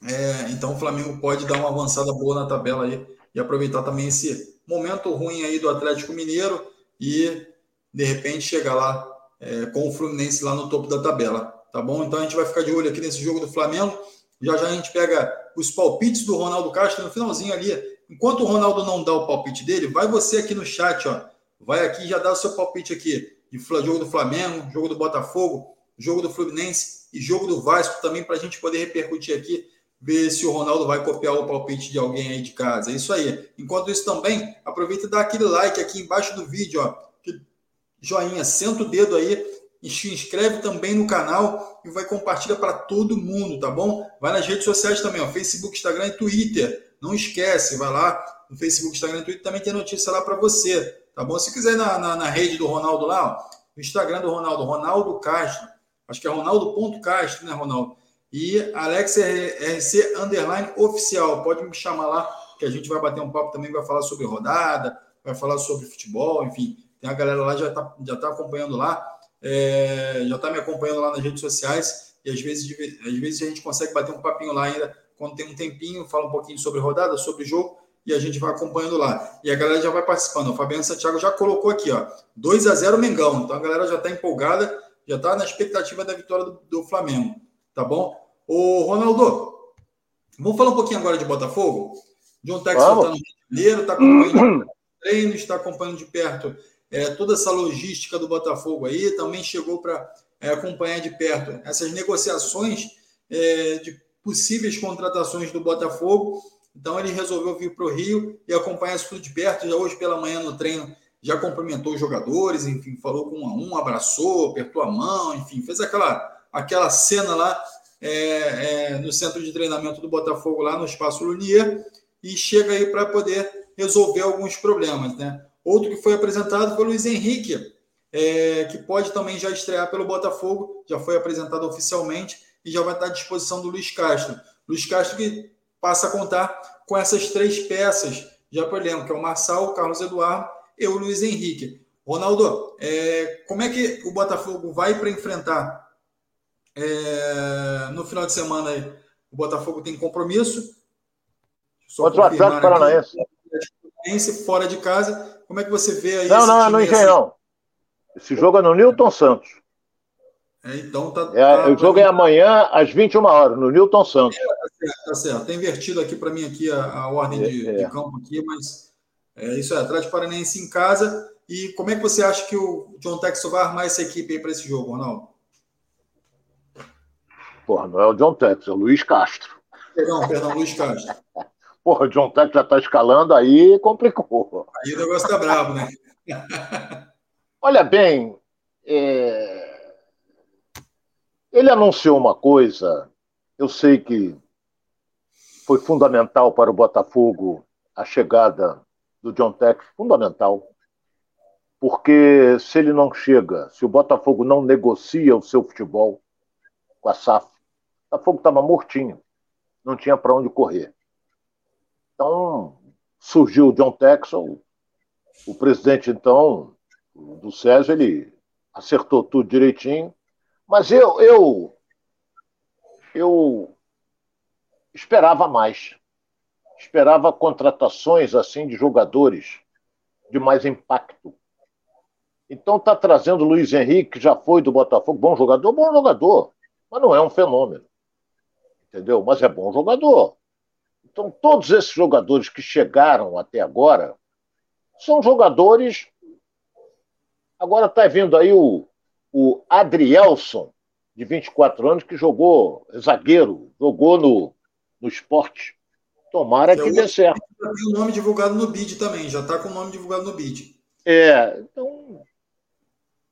É, então o Flamengo pode dar uma avançada boa na tabela aí e aproveitar também esse momento ruim aí do Atlético Mineiro e de repente chegar lá é, com o Fluminense lá no topo da tabela, tá bom? Então a gente vai ficar de olho aqui nesse jogo do Flamengo. Já já a gente pega os palpites do Ronaldo Castro no finalzinho ali. Enquanto o Ronaldo não dá o palpite dele, vai você aqui no chat, ó. Vai aqui e já dá o seu palpite aqui de jogo do Flamengo, jogo do Botafogo, jogo do Fluminense e jogo do Vasco também para a gente poder repercutir aqui ver se o Ronaldo vai copiar o palpite de alguém aí de casa. É isso aí. Enquanto isso também, aproveita e dá aquele like aqui embaixo do vídeo, ó. Joinha, senta o dedo aí e se inscreve também no canal e vai compartilhar para todo mundo, tá bom? Vai nas redes sociais também, ó, Facebook, Instagram e Twitter. Não esquece, vai lá no Facebook, Instagram e Twitter também tem notícia lá para você, tá bom? Se quiser na, na, na, rede do Ronaldo lá, ó, no Instagram do Ronaldo, Ronaldo Castro. Acho que é Ronaldo.castro, né, Ronaldo? E Alex RC Underline Oficial. Pode me chamar lá, que a gente vai bater um papo também, vai falar sobre rodada, vai falar sobre futebol, enfim. Tem a galera lá já está já tá acompanhando lá, é, já está me acompanhando lá nas redes sociais. E às vezes, às vezes a gente consegue bater um papinho lá ainda quando tem um tempinho, fala um pouquinho sobre rodada, sobre jogo, e a gente vai acompanhando lá. E a galera já vai participando. O Fabiano Santiago já colocou aqui, ó, 2 a 0 Mengão. Então a galera já está empolgada, já está na expectativa da vitória do, do Flamengo. Tá bom? Ô, Ronaldo, vamos falar um pouquinho agora de Botafogo? John Texel está no Rio de Janeiro, está acompanhando treinos, está acompanhando de perto é, toda essa logística do Botafogo aí, também chegou para é, acompanhar de perto essas negociações é, de possíveis contratações do Botafogo. Então ele resolveu vir para o Rio e acompanhar isso tudo de perto. Já hoje pela manhã no treino já cumprimentou os jogadores, enfim, falou com um a um, abraçou, apertou a mão, enfim, fez aquela, aquela cena lá é, é, no centro de treinamento do Botafogo, lá no Espaço Lunier, e chega aí para poder resolver alguns problemas. Né? Outro que foi apresentado foi o Luiz Henrique, é, que pode também já estrear pelo Botafogo, já foi apresentado oficialmente e já vai estar à disposição do Luiz Castro. Luiz Castro que passa a contar com essas três peças já por elenco, que é o Marçal, o Carlos Eduardo e o Luiz Henrique. Ronaldo, é, como é que o Botafogo vai para enfrentar é, no final de semana aí, o Botafogo tem compromisso. Contra o Atlético Paranaense. Fora de casa. Como é que você vê aí? Não, não, é no Engenhão. Esse jogo é no Newton Santos. É, então tá, é, tá, o jogo é amanhã às 21 horas, no Newton Santos. certo, tá certo. Tem invertido aqui para mim aqui a, a ordem de, é, é. de, campo aqui, mas é isso é, Atlético Paranaense em casa. E como é que você acha que o John Texton vai armar essa equipe aí para esse jogo, Ronaldo? Porra, não é o John Texton, é o Luiz Castro. Perdão, perdão, Luiz Castro. Porra, o John Texton já está escalando, aí complicou. Aí o negócio tá brabo, né? Olha bem, é... ele anunciou uma coisa, eu sei que foi fundamental para o Botafogo a chegada do John Tex, fundamental. Porque se ele não chega, se o Botafogo não negocia o seu futebol com a SAF, o Botafogo estava mortinho, não tinha para onde correr. Então surgiu o John Texel, o presidente então do César, ele acertou tudo direitinho, mas eu eu eu esperava mais. Esperava contratações assim de jogadores de mais impacto. Então está trazendo Luiz Henrique, que já foi do Botafogo, bom jogador, bom jogador, mas não é um fenômeno. Entendeu? Mas é bom jogador. Então todos esses jogadores que chegaram até agora são jogadores. Agora está vindo aí o, o Adrielson, de 24 anos, que jogou zagueiro, jogou no, no esporte. Tomara que, que dê certo. Já tem o nome divulgado no BID também, já está com o nome divulgado no BID. É, então.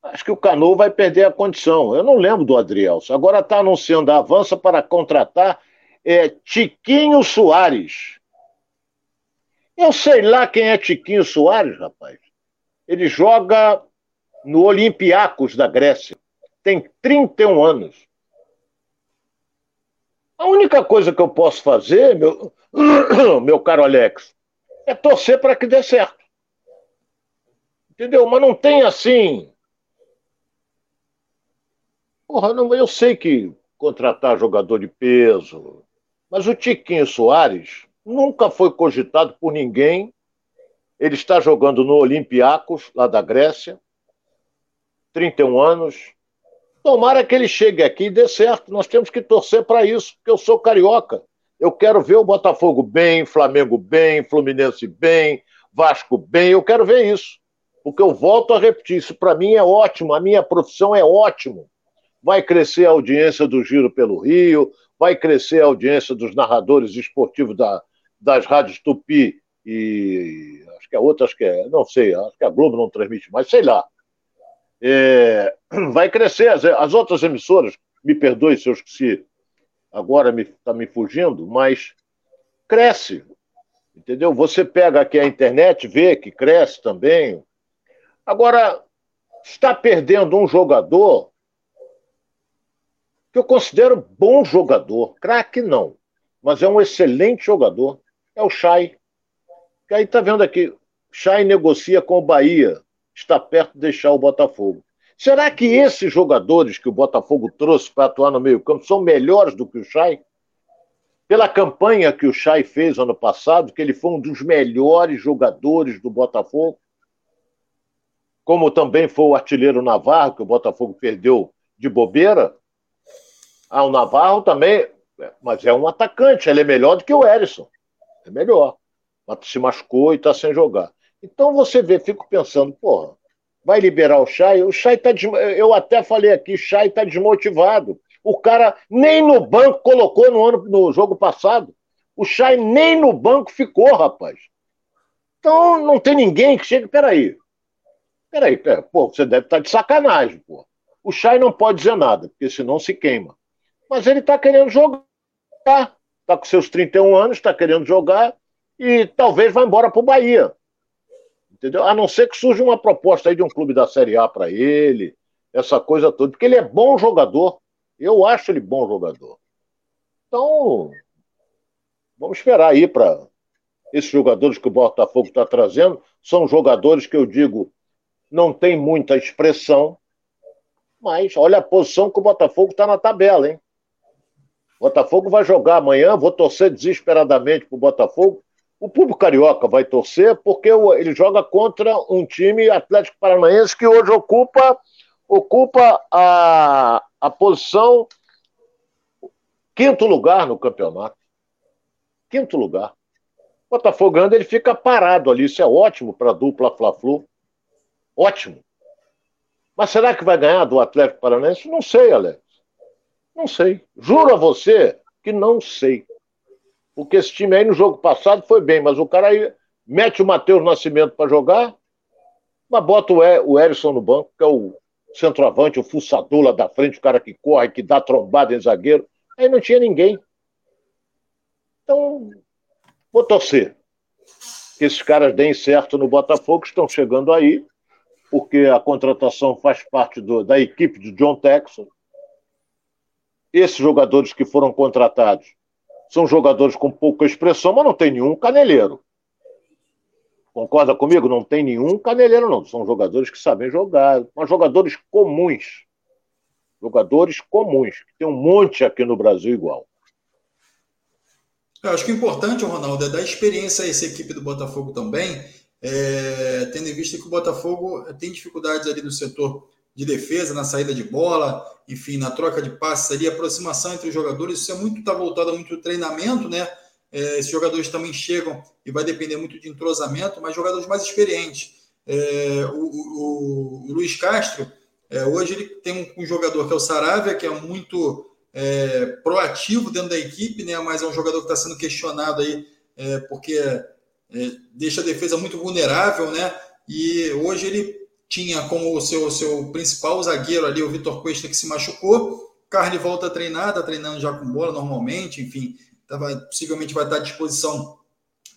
Acho que o Cano vai perder a condição. Eu não lembro do Adrielson. Agora está anunciando a avança para contratar é, Tiquinho Soares. Eu sei lá quem é Tiquinho Soares, rapaz. Ele joga no Olympiacos da Grécia. Tem 31 anos. A única coisa que eu posso fazer, meu, meu caro Alex, é torcer para que dê certo. Entendeu? Mas não tem assim. Porra, não, eu sei que contratar jogador de peso, mas o Tiquinho Soares nunca foi cogitado por ninguém. Ele está jogando no Olympiacos, lá da Grécia, 31 anos, Tomara que ele chegue aqui e dê certo. Nós temos que torcer para isso, porque eu sou carioca. Eu quero ver o Botafogo bem, Flamengo bem, Fluminense bem, Vasco bem. Eu quero ver isso. Porque eu volto a repetir, isso para mim é ótimo, a minha profissão é ótimo. Vai crescer a audiência do Giro pelo Rio, vai crescer a audiência dos narradores esportivos da, das rádios Tupi e acho que a outra, acho que é, não sei, acho que a Globo não transmite mais, sei lá é, vai crescer. As, as, outras emissoras, me perdoe se eu esqueci, agora está me, tá me fugindo, mas cresce. Entendeu? Você pega aqui a internet, vê que cresce também. Agora, está perdendo um jogador que eu considero bom jogador. Craque não, mas é um excelente jogador. É o Chay. Que aí está vendo aqui, Chay negocia com o Bahia está perto de deixar o Botafogo. Será que esses jogadores que o Botafogo trouxe para atuar no meio-campo são melhores do que o Chay? Pela campanha que o Chay fez ano passado, que ele foi um dos melhores jogadores do Botafogo, como também foi o artilheiro Navarro, que o Botafogo perdeu de bobeira. Ah, o Navarro também, mas é um atacante, ele é melhor do que o Erisson. É melhor. Mas se machucou e está sem jogar. Então você vê, fico pensando, porra, vai liberar o Chay? O Chay tá. Eu até falei aqui, o Chay está desmotivado. O cara nem no banco colocou no, ano, no jogo passado. O Chay nem no banco ficou, rapaz. Então não tem ninguém que chegue. Peraí. Peraí, peraí. Pô, você deve estar tá de sacanagem, pô. O Chay não pode dizer nada, porque senão se queima. Mas ele está querendo jogar. Está com seus 31 anos, está querendo jogar e talvez vá embora para o Bahia entendeu? A não ser que surja uma proposta aí de um clube da Série A para ele, essa coisa toda, porque ele é bom jogador. Eu acho ele bom jogador. Então, vamos esperar aí para esses jogadores que o Botafogo está trazendo. São jogadores que eu digo não tem muita expressão, mas olha a posição que o Botafogo está na tabela, hein? Botafogo vai jogar amanhã, vou torcer desesperadamente para o Botafogo, o público carioca vai torcer porque ele joga contra um time Atlético Paranaense que hoje ocupa, ocupa a, a posição quinto lugar no campeonato. Quinto lugar. Botafogo anda, ele fica parado ali. Isso é ótimo para a dupla Fla-Flu. Ótimo. Mas será que vai ganhar do Atlético Paranaense? Não sei, Alex. Não sei. Juro a você que não sei. Porque esse time aí no jogo passado foi bem, mas o cara aí mete o Matheus Nascimento para jogar, mas bota o Erisson no banco, que é o centroavante, o fuçador lá da frente, o cara que corre, que dá trombada em zagueiro. Aí não tinha ninguém. Então, vou torcer que esses caras deem certo no Botafogo, estão chegando aí, porque a contratação faz parte do, da equipe de John Texon. Esses jogadores que foram contratados são jogadores com pouca expressão, mas não tem nenhum caneleiro. Concorda comigo? Não tem nenhum caneleiro, não. São jogadores que sabem jogar, mas jogadores comuns. Jogadores comuns, que tem um monte aqui no Brasil igual. Eu acho que o importante, Ronaldo, é dar experiência a essa equipe do Botafogo também, é, tendo em vista que o Botafogo tem dificuldades ali no setor de defesa, na saída de bola, enfim, na troca de passes ali, aproximação entre os jogadores, isso é muito, está voltado a muito treinamento, né? É, esses jogadores também chegam e vai depender muito de entrosamento, mas jogadores mais experientes. É, o, o, o, Luiz Castro, é, hoje ele tem um, um, jogador que é o Saravia, que é muito é, proativo dentro da equipe, né? mas é um jogador que está sendo questionado aí, é, porque é, deixa a defesa muito vulnerável, né? E hoje ele tinha como seu, seu principal zagueiro ali o Vitor Cuesta, que se machucou. Carne volta a treinar, está treinando já com bola normalmente, enfim, tá, vai, possivelmente vai estar à disposição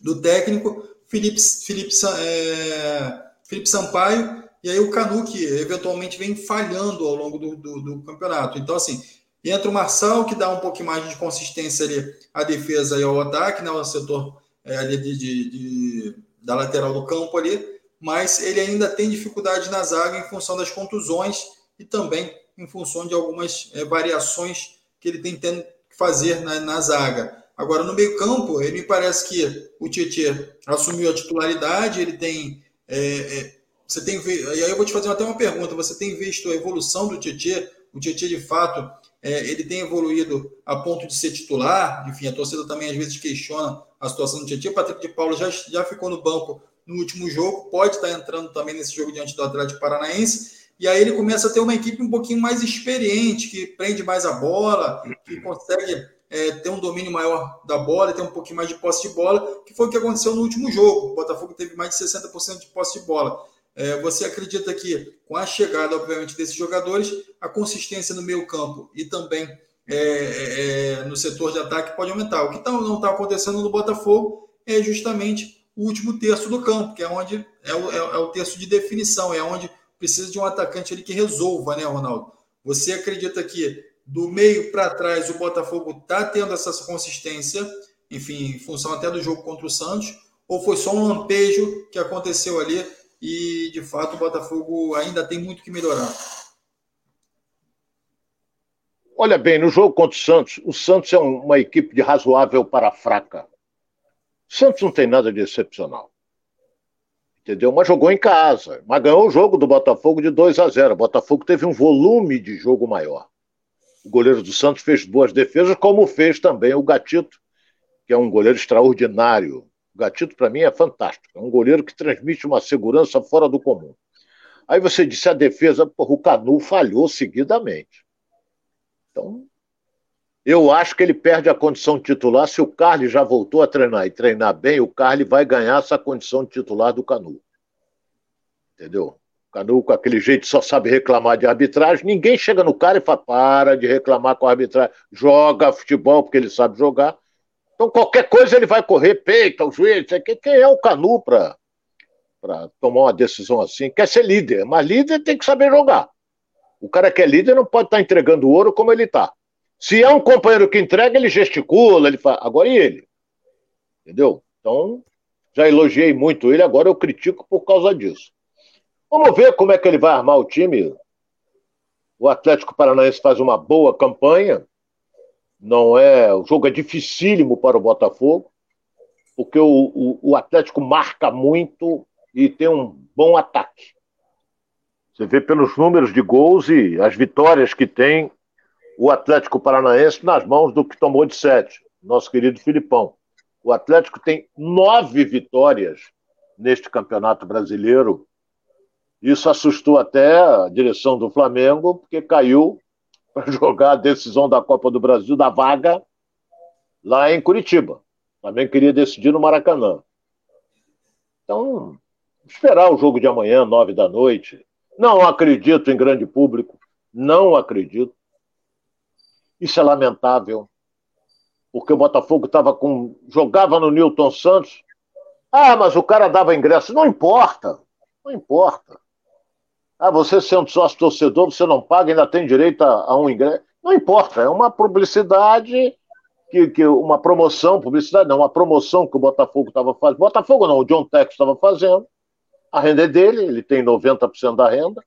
do técnico. Felipe, Felipe, é, Felipe Sampaio, e aí o Canu, que eventualmente vem falhando ao longo do, do, do campeonato. Então, assim, Entra o Marçal, que dá um pouquinho mais de consistência ali à defesa e ao ataque, né, o setor é, ali de, de, de, da lateral do campo ali, mas ele ainda tem dificuldade na zaga em função das contusões e também em função de algumas é, variações que ele tem tendo que fazer na, na zaga. Agora, no meio campo, ele me parece que o Tietchan assumiu a titularidade, ele tem... É, é, você tem e aí eu vou te fazer até uma pergunta, você tem visto a evolução do Tietchan? O Tietchan, de fato, é, ele tem evoluído a ponto de ser titular. Enfim, a torcida também às vezes questiona a situação do Tietchan. O Patrick de Paulo já, já ficou no banco no último jogo, pode estar entrando também nesse jogo diante do Atlético Paranaense. E aí ele começa a ter uma equipe um pouquinho mais experiente, que prende mais a bola, que consegue é, ter um domínio maior da bola, ter um pouquinho mais de posse de bola, que foi o que aconteceu no último jogo. O Botafogo teve mais de 60% de posse de bola. É, você acredita que, com a chegada, obviamente, desses jogadores, a consistência no meio campo e também é, é, é no setor de ataque pode aumentar? O que tá, não está acontecendo no Botafogo é justamente o último terço do campo, que é onde é o, é, é o terço de definição, é onde precisa de um atacante ali que resolva, né, Ronaldo? Você acredita que do meio para trás o Botafogo está tendo essa consistência, enfim, em função até do jogo contra o Santos, ou foi só um lampejo que aconteceu ali e de fato o Botafogo ainda tem muito que melhorar. Olha bem, no jogo contra o Santos, o Santos é uma equipe de razoável para fraca. Santos não tem nada de excepcional. Entendeu? Mas jogou em casa. Mas ganhou o jogo do Botafogo de 2 a 0. O Botafogo teve um volume de jogo maior. O goleiro do Santos fez boas defesas, como fez também o Gatito, que é um goleiro extraordinário. O Gatito, para mim, é fantástico. É um goleiro que transmite uma segurança fora do comum. Aí você disse a defesa, porra, o Canu falhou seguidamente. Então, eu acho que ele perde a condição de titular. Se o Carly já voltou a treinar e treinar bem, o Carly vai ganhar essa condição de titular do Canu. Entendeu? O Canu, com aquele jeito, só sabe reclamar de arbitragem. Ninguém chega no cara e fala: para de reclamar com a arbitragem. Joga futebol porque ele sabe jogar. Então, qualquer coisa ele vai correr, peita o juiz. Quem é o Canu para tomar uma decisão assim? Quer ser líder, mas líder tem que saber jogar. O cara que é líder não pode estar tá entregando ouro como ele está. Se é um companheiro que entrega, ele gesticula, ele fala. Agora e ele? Entendeu? Então, já elogiei muito ele, agora eu critico por causa disso. Vamos ver como é que ele vai armar o time. O Atlético Paranaense faz uma boa campanha não é. O jogo é dificílimo para o Botafogo, porque o, o, o Atlético marca muito e tem um bom ataque. Você vê pelos números de gols e as vitórias que tem o Atlético Paranaense nas mãos do que tomou de sete, nosso querido Filipão. O Atlético tem nove vitórias neste campeonato brasileiro. Isso assustou até a direção do Flamengo, porque caiu para jogar a decisão da Copa do Brasil, da vaga, lá em Curitiba. Flamengo queria decidir no Maracanã. Então, esperar o jogo de amanhã, nove da noite. Não acredito em grande público. Não acredito. Isso é lamentável. Porque o Botafogo tava com. jogava no Newton Santos. Ah, mas o cara dava ingresso. Não importa. Não importa. Ah, você sendo sócio torcedor, você não paga, ainda tem direito a, a um ingresso. Não importa, é uma publicidade, que, que uma promoção, publicidade não, uma promoção que o Botafogo estava fazendo. Botafogo não, o John Tex estava fazendo. A renda é dele, ele tem 90% da renda.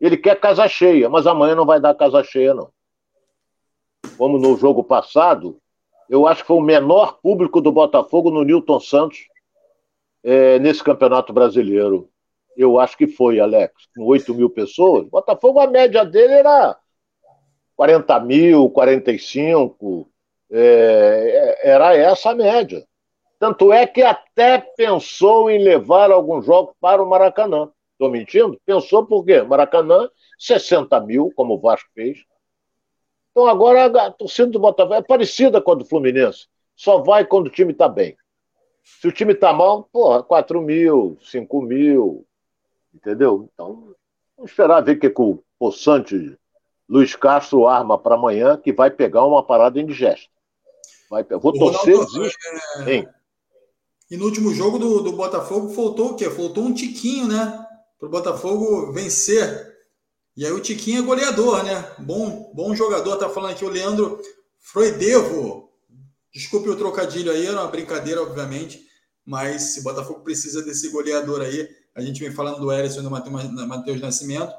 Ele quer casa cheia, mas amanhã não vai dar casa cheia, não. Como no jogo passado, eu acho que foi o menor público do Botafogo no Newton Santos é, nesse campeonato brasileiro. Eu acho que foi, Alex, com 8 mil pessoas. Botafogo, a média dele era 40 mil, 45. É, é, era essa a média. Tanto é que até pensou em levar alguns jogos para o Maracanã. Estou mentindo? Pensou por quê? Maracanã, 60 mil, como o Vasco fez. Então agora a torcida do Botafogo é parecida com a do Fluminense. Só vai quando o time está bem. Se o time está mal, porra, 4 mil, 5 mil, Entendeu? Então, vamos esperar ver o que, que o possante Luiz Castro arma para amanhã, que vai pegar uma parada indigesta. Vai, vou o torcer, Ronaldo, é... E no último jogo do, do Botafogo faltou o quê? Faltou um tiquinho, né? Para o Botafogo vencer. E aí o Tiquinho é goleador, né? Bom, bom jogador. Tá falando aqui o Leandro Froidevo. Desculpe o trocadilho aí, era uma brincadeira, obviamente. Mas se o Botafogo precisa desse goleador aí, a gente vem falando do Erisson e do Matheus Nascimento,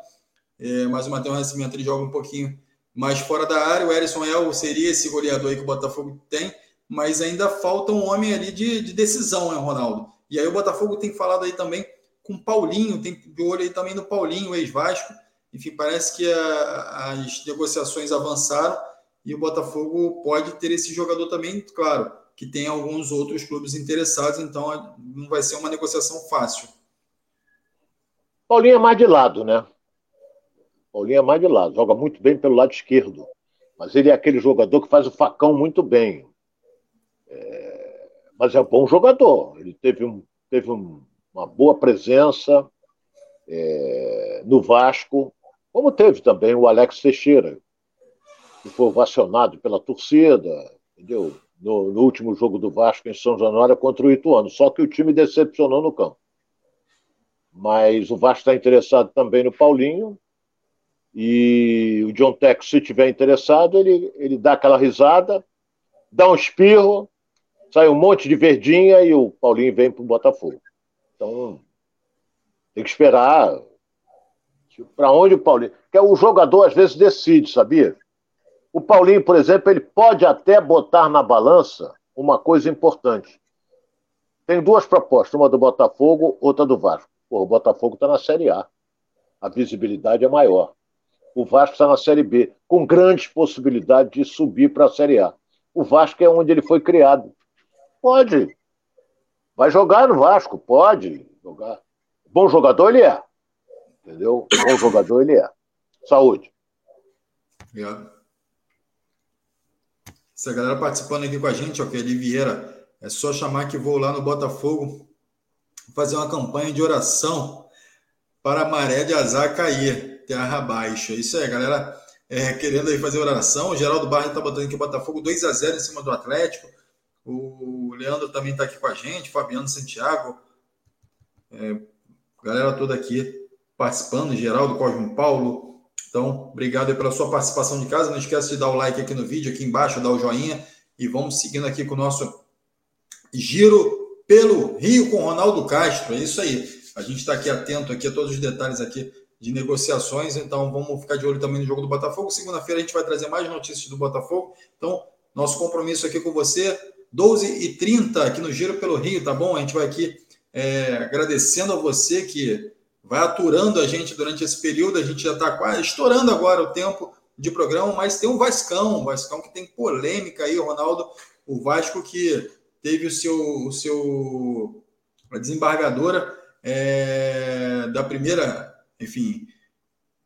é, mas o Matheus Nascimento ele joga um pouquinho mais fora da área. O Erisson é, seria esse goleador aí que o Botafogo tem, mas ainda falta um homem ali de, de decisão, né, Ronaldo? E aí o Botafogo tem falado aí também com o Paulinho, tem de olho aí também no Paulinho, ex-Vasco. Enfim, parece que a, as negociações avançaram e o Botafogo pode ter esse jogador também, claro, que tem alguns outros clubes interessados, então não vai ser uma negociação fácil. Paulinho é mais de lado, né? Paulinho é mais de lado, joga muito bem pelo lado esquerdo. Mas ele é aquele jogador que faz o facão muito bem. É... Mas é um bom jogador. Ele teve, um, teve um, uma boa presença é... no Vasco, como teve também o Alex Teixeira, que foi ovacionado pela torcida, entendeu? No, no último jogo do Vasco em São Januário contra o Ituano. Só que o time decepcionou no campo. Mas o Vasco está interessado também no Paulinho. E o John Tex, se tiver interessado, ele, ele dá aquela risada, dá um espirro, sai um monte de verdinha e o Paulinho vem para o Botafogo. Então, tem que esperar. Para onde o Paulinho. Porque o jogador às vezes decide, sabia? O Paulinho, por exemplo, ele pode até botar na balança uma coisa importante. Tem duas propostas, uma do Botafogo, outra do Vasco. O Botafogo está na Série A. A visibilidade é maior. O Vasco está na Série B, com grandes possibilidades de subir para a Série A. O Vasco é onde ele foi criado. Pode. Vai jogar no Vasco, pode jogar. Bom jogador ele é. Entendeu? Bom jogador ele é. Saúde. Obrigado. Essa galera participando aqui com a gente, ok, Eli Vieira. É só chamar que vou lá no Botafogo fazer uma campanha de oração para a maré de azar cair, terra baixa. Isso aí, galera. É, querendo aí fazer oração. O Geraldo Barra está botando aqui o Botafogo 2 a 0 em cima do Atlético. O Leandro também está aqui com a gente, Fabiano Santiago. É, galera toda aqui participando, Geraldo, Cosmo Paulo. Então, obrigado pela sua participação de casa. Não esqueça de dar o like aqui no vídeo, aqui embaixo, dar o joinha. E vamos seguindo aqui com o nosso giro pelo Rio com Ronaldo Castro. É isso aí. A gente está aqui atento aqui a todos os detalhes aqui de negociações, então vamos ficar de olho também no jogo do Botafogo. Segunda-feira a gente vai trazer mais notícias do Botafogo. Então, nosso compromisso aqui com você, 12h30 aqui no Giro pelo Rio, tá bom? A gente vai aqui é, agradecendo a você que vai aturando a gente durante esse período. A gente já está quase estourando agora o tempo de programa, mas tem o Vascão, o Vascão que tem polêmica aí, Ronaldo. O Vasco que teve o seu, o seu a desembargadora é, da primeira, enfim,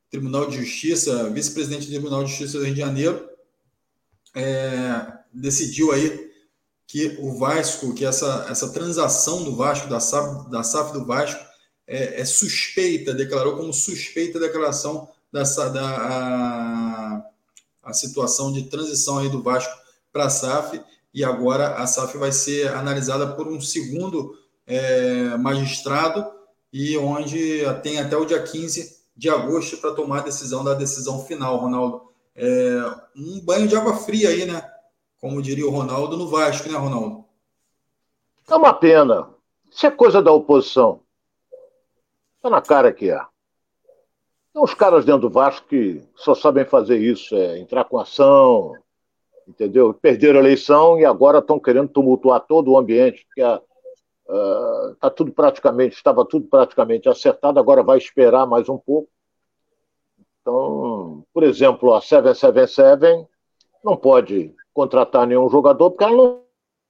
Tribunal de Justiça, vice-presidente do Tribunal de Justiça do Rio de Janeiro, é, decidiu aí que o Vasco, que essa, essa transação do Vasco, da SAF, da SAF do Vasco, é, é suspeita, declarou como suspeita a declaração dessa, da a, a situação de transição aí do Vasco para a SAF, e agora a SAF vai ser analisada por um segundo é, magistrado, e onde tem até o dia 15 de agosto para tomar a decisão da decisão final, Ronaldo. É, um banho de água fria aí, né? Como diria o Ronaldo no Vasco, né, Ronaldo? É uma pena. Isso é coisa da oposição. Está na cara que é. Tem uns caras dentro do Vasco que só sabem fazer isso, é entrar com ação, entendeu? Perderam a eleição e agora estão querendo tumultuar todo o ambiente, porque a, uh, tá tudo praticamente, estava tudo praticamente acertado, agora vai esperar mais um pouco. Então, por exemplo, a 777 não pode contratar nenhum jogador porque ela não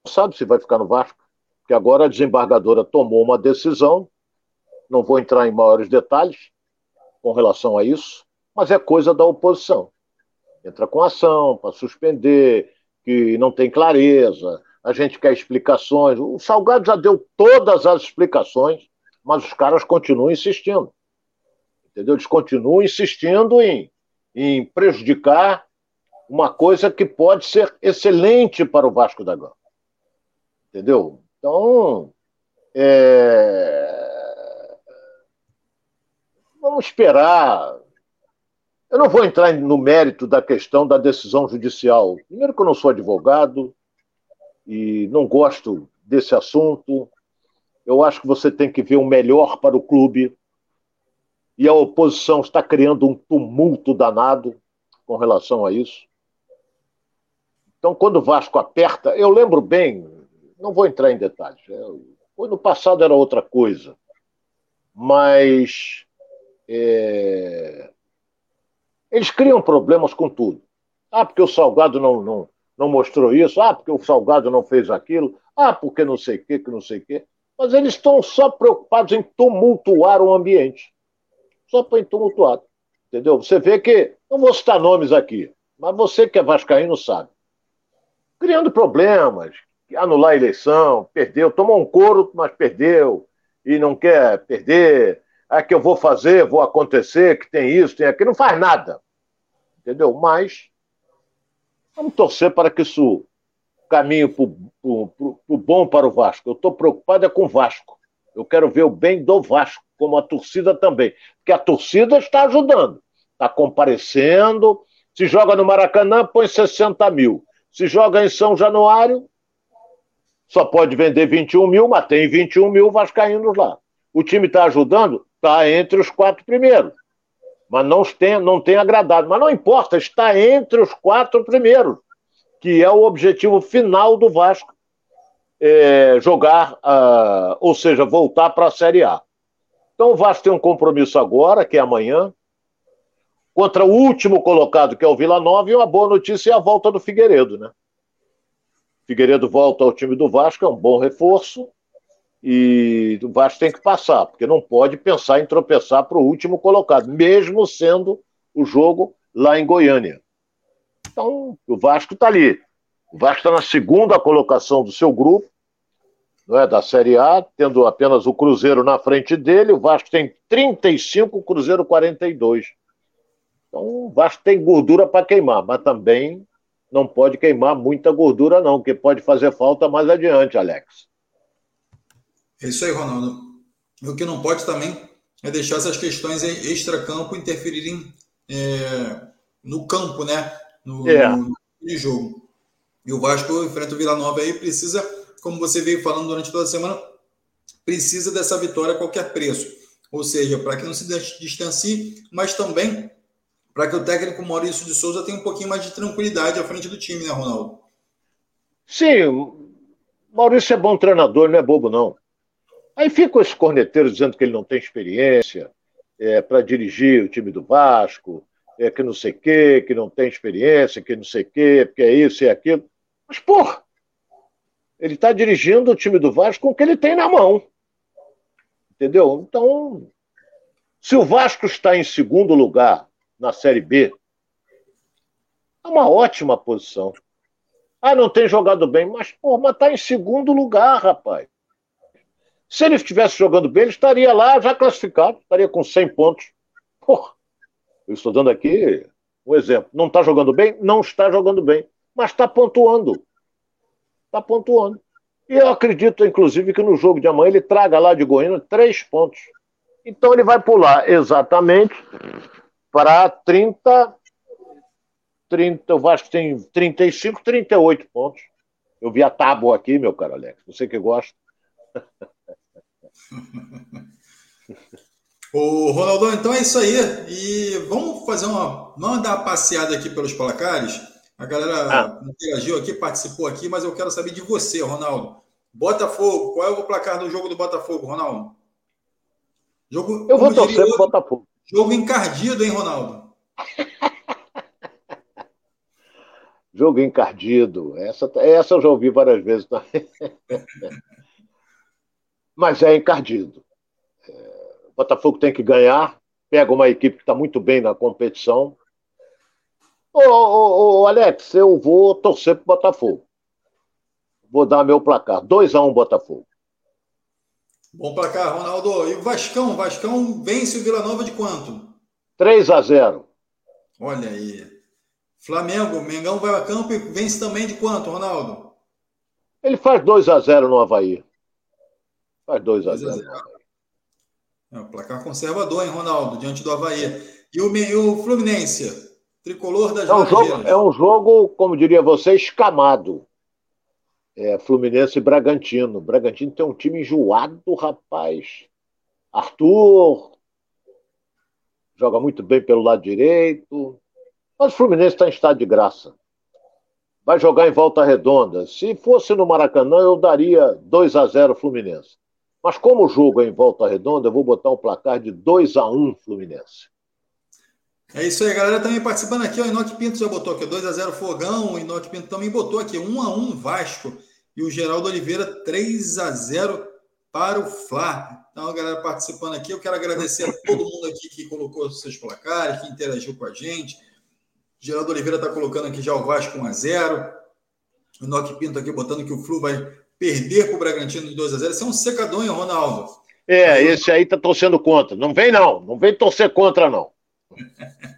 sabe se vai ficar no Vasco. Porque agora a desembargadora tomou uma decisão, não vou entrar em maiores detalhes com relação a isso, mas é coisa da oposição. Entra com ação para suspender, que não tem clareza, a gente quer explicações. O Salgado já deu todas as explicações, mas os caras continuam insistindo. Entendeu? Eles continuam insistindo em, em prejudicar uma coisa que pode ser excelente para o Vasco da Gama. Entendeu? Então, é... vamos esperar. Eu não vou entrar no mérito da questão da decisão judicial. Primeiro, que eu não sou advogado e não gosto desse assunto. Eu acho que você tem que ver o melhor para o clube e a oposição está criando um tumulto danado com relação a isso. Então, quando o Vasco aperta, eu lembro bem, não vou entrar em detalhes, foi no passado era outra coisa, mas é, eles criam problemas com tudo. Ah, porque o Salgado não, não, não mostrou isso, ah, porque o Salgado não fez aquilo, ah, porque não sei o que, que não sei o que. Mas eles estão só preocupados em tumultuar o ambiente só para tumultuado. Entendeu? Você vê que, não vou citar nomes aqui, mas você que é vascaíno sabe. Criando problemas, anular a eleição, perdeu, tomou um couro, mas perdeu, e não quer perder. É que eu vou fazer, vou acontecer, que tem isso, tem aquilo, não faz nada. Entendeu? Mas vamos torcer para que isso caminhe para o bom para o Vasco. Eu estou preocupado é com o Vasco. Eu quero ver o bem do Vasco, como a torcida também. Porque a torcida está ajudando, está comparecendo. Se joga no Maracanã, põe 60 mil. Se joga em São Januário, só pode vender 21 mil, mas tem 21 mil vascaínos lá. O time está ajudando? Está entre os quatro primeiros. Mas não tem, não tem agradado. Mas não importa, está entre os quatro primeiros, que é o objetivo final do Vasco é, jogar, uh, ou seja, voltar para a Série A. Então o Vasco tem um compromisso agora, que é amanhã, contra o último colocado, que é o Vila Nova, e uma boa notícia é a volta do Figueiredo, né? Figueiredo volta ao time do Vasco, é um bom reforço, e o Vasco tem que passar, porque não pode pensar em tropeçar para o último colocado, mesmo sendo o jogo lá em Goiânia. Então, o Vasco está ali. O Vasco está na segunda colocação do seu grupo, não é, da Série A, tendo apenas o Cruzeiro na frente dele, o Vasco tem 35, o Cruzeiro 42. Então o Vasco tem gordura para queimar, mas também não pode queimar muita gordura não, que pode fazer falta mais adiante, Alex. É isso aí, Ronaldo. O que não pode também é deixar essas questões extra-campo interferirem é, no campo, né? No, é. no, no jogo. E o Vasco enfrenta o Vila Nova aí, precisa como você veio falando durante toda a semana, precisa dessa vitória a qualquer preço. Ou seja, para que não se distancie, mas também para que o técnico Maurício de Souza tenha um pouquinho mais de tranquilidade à frente do time, né, Ronaldo? Sim, Maurício é bom treinador, não é bobo, não. Aí fica esse corneteiro dizendo que ele não tem experiência é, para dirigir o time do Vasco, é, que não sei o quê, que não tem experiência, que não sei o quê, porque é isso e é aquilo. Mas, porra, Ele está dirigindo o time do Vasco com o que ele tem na mão. Entendeu? Então, se o Vasco está em segundo lugar na Série B, é uma ótima posição. Ah, não tem jogado bem, mas, pô, mas tá em segundo lugar, rapaz. Se ele estivesse jogando bem, ele estaria lá já classificado, estaria com 100 pontos. Porra, eu estou dando aqui um exemplo. Não está jogando bem? Não está jogando bem, mas está pontuando. Está pontuando. E eu acredito, inclusive, que no jogo de amanhã ele traga lá de Goiânia três pontos. Então ele vai pular exatamente para 30, 30. O Vasco tem 35, 38 pontos. Eu vi a tábua aqui, meu caro Alex. Você que gosta. Ô, Ronaldo, então é isso aí. E vamos fazer uma. Vamos dar uma passeada aqui pelos placares. A galera ah. interagiu aqui, participou aqui, mas eu quero saber de você, Ronaldo. Botafogo, qual é o placar do jogo do Botafogo, Ronaldo? Jogo, eu vou torcer pro Botafogo. Jogo encardido, hein, Ronaldo? jogo encardido. Essa, essa eu já ouvi várias vezes também. Mas é encardido. É, o Botafogo tem que ganhar, pega uma equipe que está muito bem na competição. Ô, ô, ô, Alex, eu vou torcer pro Botafogo. Vou dar meu placar. 2x1 um, Botafogo. Bom placar, Ronaldo. E o Vascão? Vascão vence o Vila Nova de quanto? 3 a 0 Olha aí. Flamengo, Mengão vai a campo e vence também de quanto, Ronaldo? Ele faz 2 a 0 no Havaí. Faz 2 a 0 É um placar conservador, hein, Ronaldo, diante do Havaí. E o, e o Fluminense? Tricolor das é um, jogo, é um jogo, como diria você, escamado é, Fluminense e Bragantino. Bragantino tem um time enjoado, rapaz. Arthur joga muito bem pelo lado direito. Mas o Fluminense está em estado de graça. Vai jogar em volta redonda. Se fosse no Maracanã, eu daria 2 a 0 Fluminense. Mas como o jogo é em volta redonda, eu vou botar um placar de 2 a 1 Fluminense. É isso aí, galera também participando aqui. O Enoque Pinto já botou aqui 2x0 Fogão. O Enoque Pinto também botou aqui 1x1 Vasco. E o Geraldo Oliveira 3x0 para o Fla. Então, a galera participando aqui. Eu quero agradecer a todo mundo aqui que colocou seus placares, que interagiu com a gente. Geraldo Oliveira está colocando aqui já o Vasco 1x0. O Enoque Pinto aqui botando que o Flu vai perder para o Bragantino de 2x0. Isso é um secador, hein, Ronaldo? É, esse aí tá torcendo contra. Não vem, não. Não vem torcer contra, não.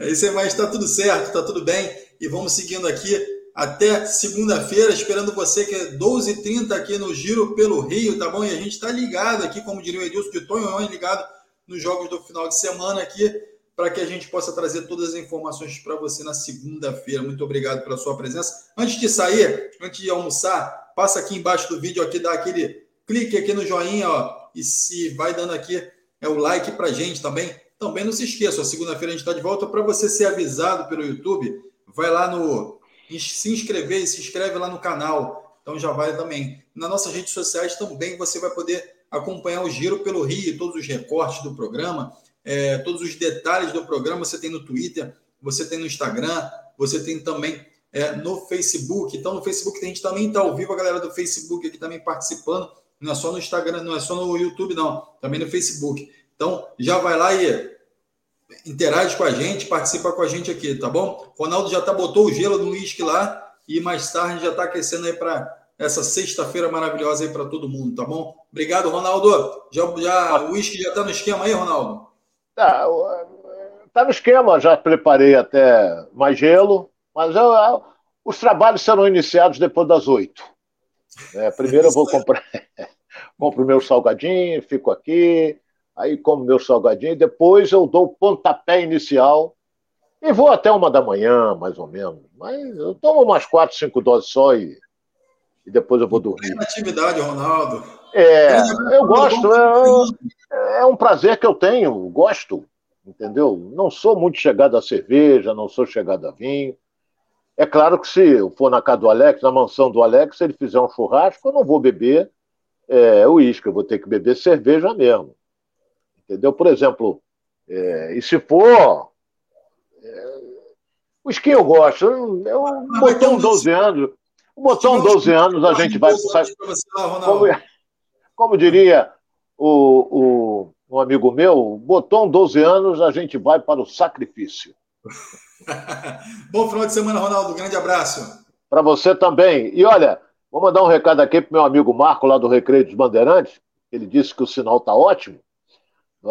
É isso aí, mas está tudo certo, está tudo bem. E vamos seguindo aqui até segunda-feira, esperando você que é 12h30 aqui no Giro pelo Rio, tá bom? E a gente está ligado aqui, como diria o Edilson de Tonhon, ligado nos jogos do final de semana aqui, para que a gente possa trazer todas as informações para você na segunda-feira. Muito obrigado pela sua presença. Antes de sair, antes de almoçar, passa aqui embaixo do vídeo aqui, dá aquele clique aqui no joinha, ó, e se vai dando aqui é o like para gente também também não se esqueça, segunda-feira a gente está de volta. Para você ser avisado pelo YouTube, vai lá no. Se inscrever e se inscreve lá no canal. Então já vai também. Nas nossas redes sociais também você vai poder acompanhar o giro pelo Rio, todos os recortes do programa, é, todos os detalhes do programa você tem no Twitter, você tem no Instagram, você tem também é, no Facebook. Então, no Facebook a gente também está ao vivo, a galera do Facebook aqui também participando. Não é só no Instagram, não é só no YouTube, não. Também no Facebook. Então, já vai lá e interage com a gente, participa com a gente aqui, tá bom? Ronaldo já tá botou o gelo no uísque lá e mais tarde já está aquecendo aí para essa sexta-feira maravilhosa aí para todo mundo, tá bom? Obrigado, Ronaldo. Já, já o uísque já está no esquema aí, Ronaldo? Tá, tá no esquema, já preparei até mais gelo, mas eu, os trabalhos serão iniciados depois das oito. É, primeiro eu vou comprar, compro meu salgadinho, fico aqui, aí como meu salgadinho, depois eu dou o pontapé inicial e vou até uma da manhã, mais ou menos. Mas eu tomo umas quatro, cinco doses só e, e depois eu vou dormir. Atividade, Ronaldo. É, eu gosto, é, é um prazer que eu tenho, gosto, entendeu? Não sou muito chegado a cerveja, não sou chegado a vinho. É claro que se eu for na casa do Alex, na mansão do Alex, se ele fizer um churrasco, eu não vou beber é, uísque, eu vou ter que beber cerveja mesmo. Entendeu? Por exemplo, é, e se for. É, o skin eu gosto. Eu, botei uns 12 anos. Botão 12 anos, a gente vai. Como, como diria o, o, um amigo meu, botão 12 anos, a gente vai para o sacrifício. Bom final de semana, Ronaldo. Grande abraço. Para você também. E olha, vou mandar um recado aqui para meu amigo Marco, lá do Recreio dos Bandeirantes. Ele disse que o sinal está ótimo.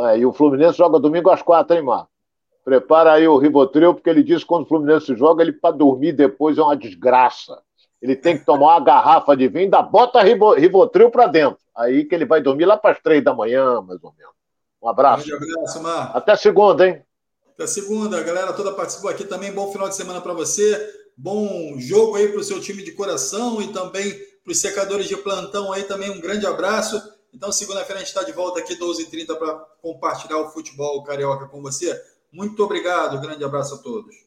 É? E o Fluminense joga domingo às quatro, hein, Marco? Prepara aí o Rivotril, porque ele disse que quando o Fluminense joga, ele para dormir depois é uma desgraça. Ele tem que tomar uma garrafa de vinho, ainda bota Rivotril para dentro. Aí que ele vai dormir lá para as três da manhã, mais ou menos. Um abraço. Um abraço, Marco. Até segunda, hein? Até segunda. Galera toda participou aqui também. Bom final de semana para você. Bom jogo aí para o seu time de coração e também para os secadores de plantão aí também. Um grande abraço. Então, segunda-feira a gente está de volta aqui, 12h30, para compartilhar o futebol carioca com você. Muito obrigado. Grande abraço a todos.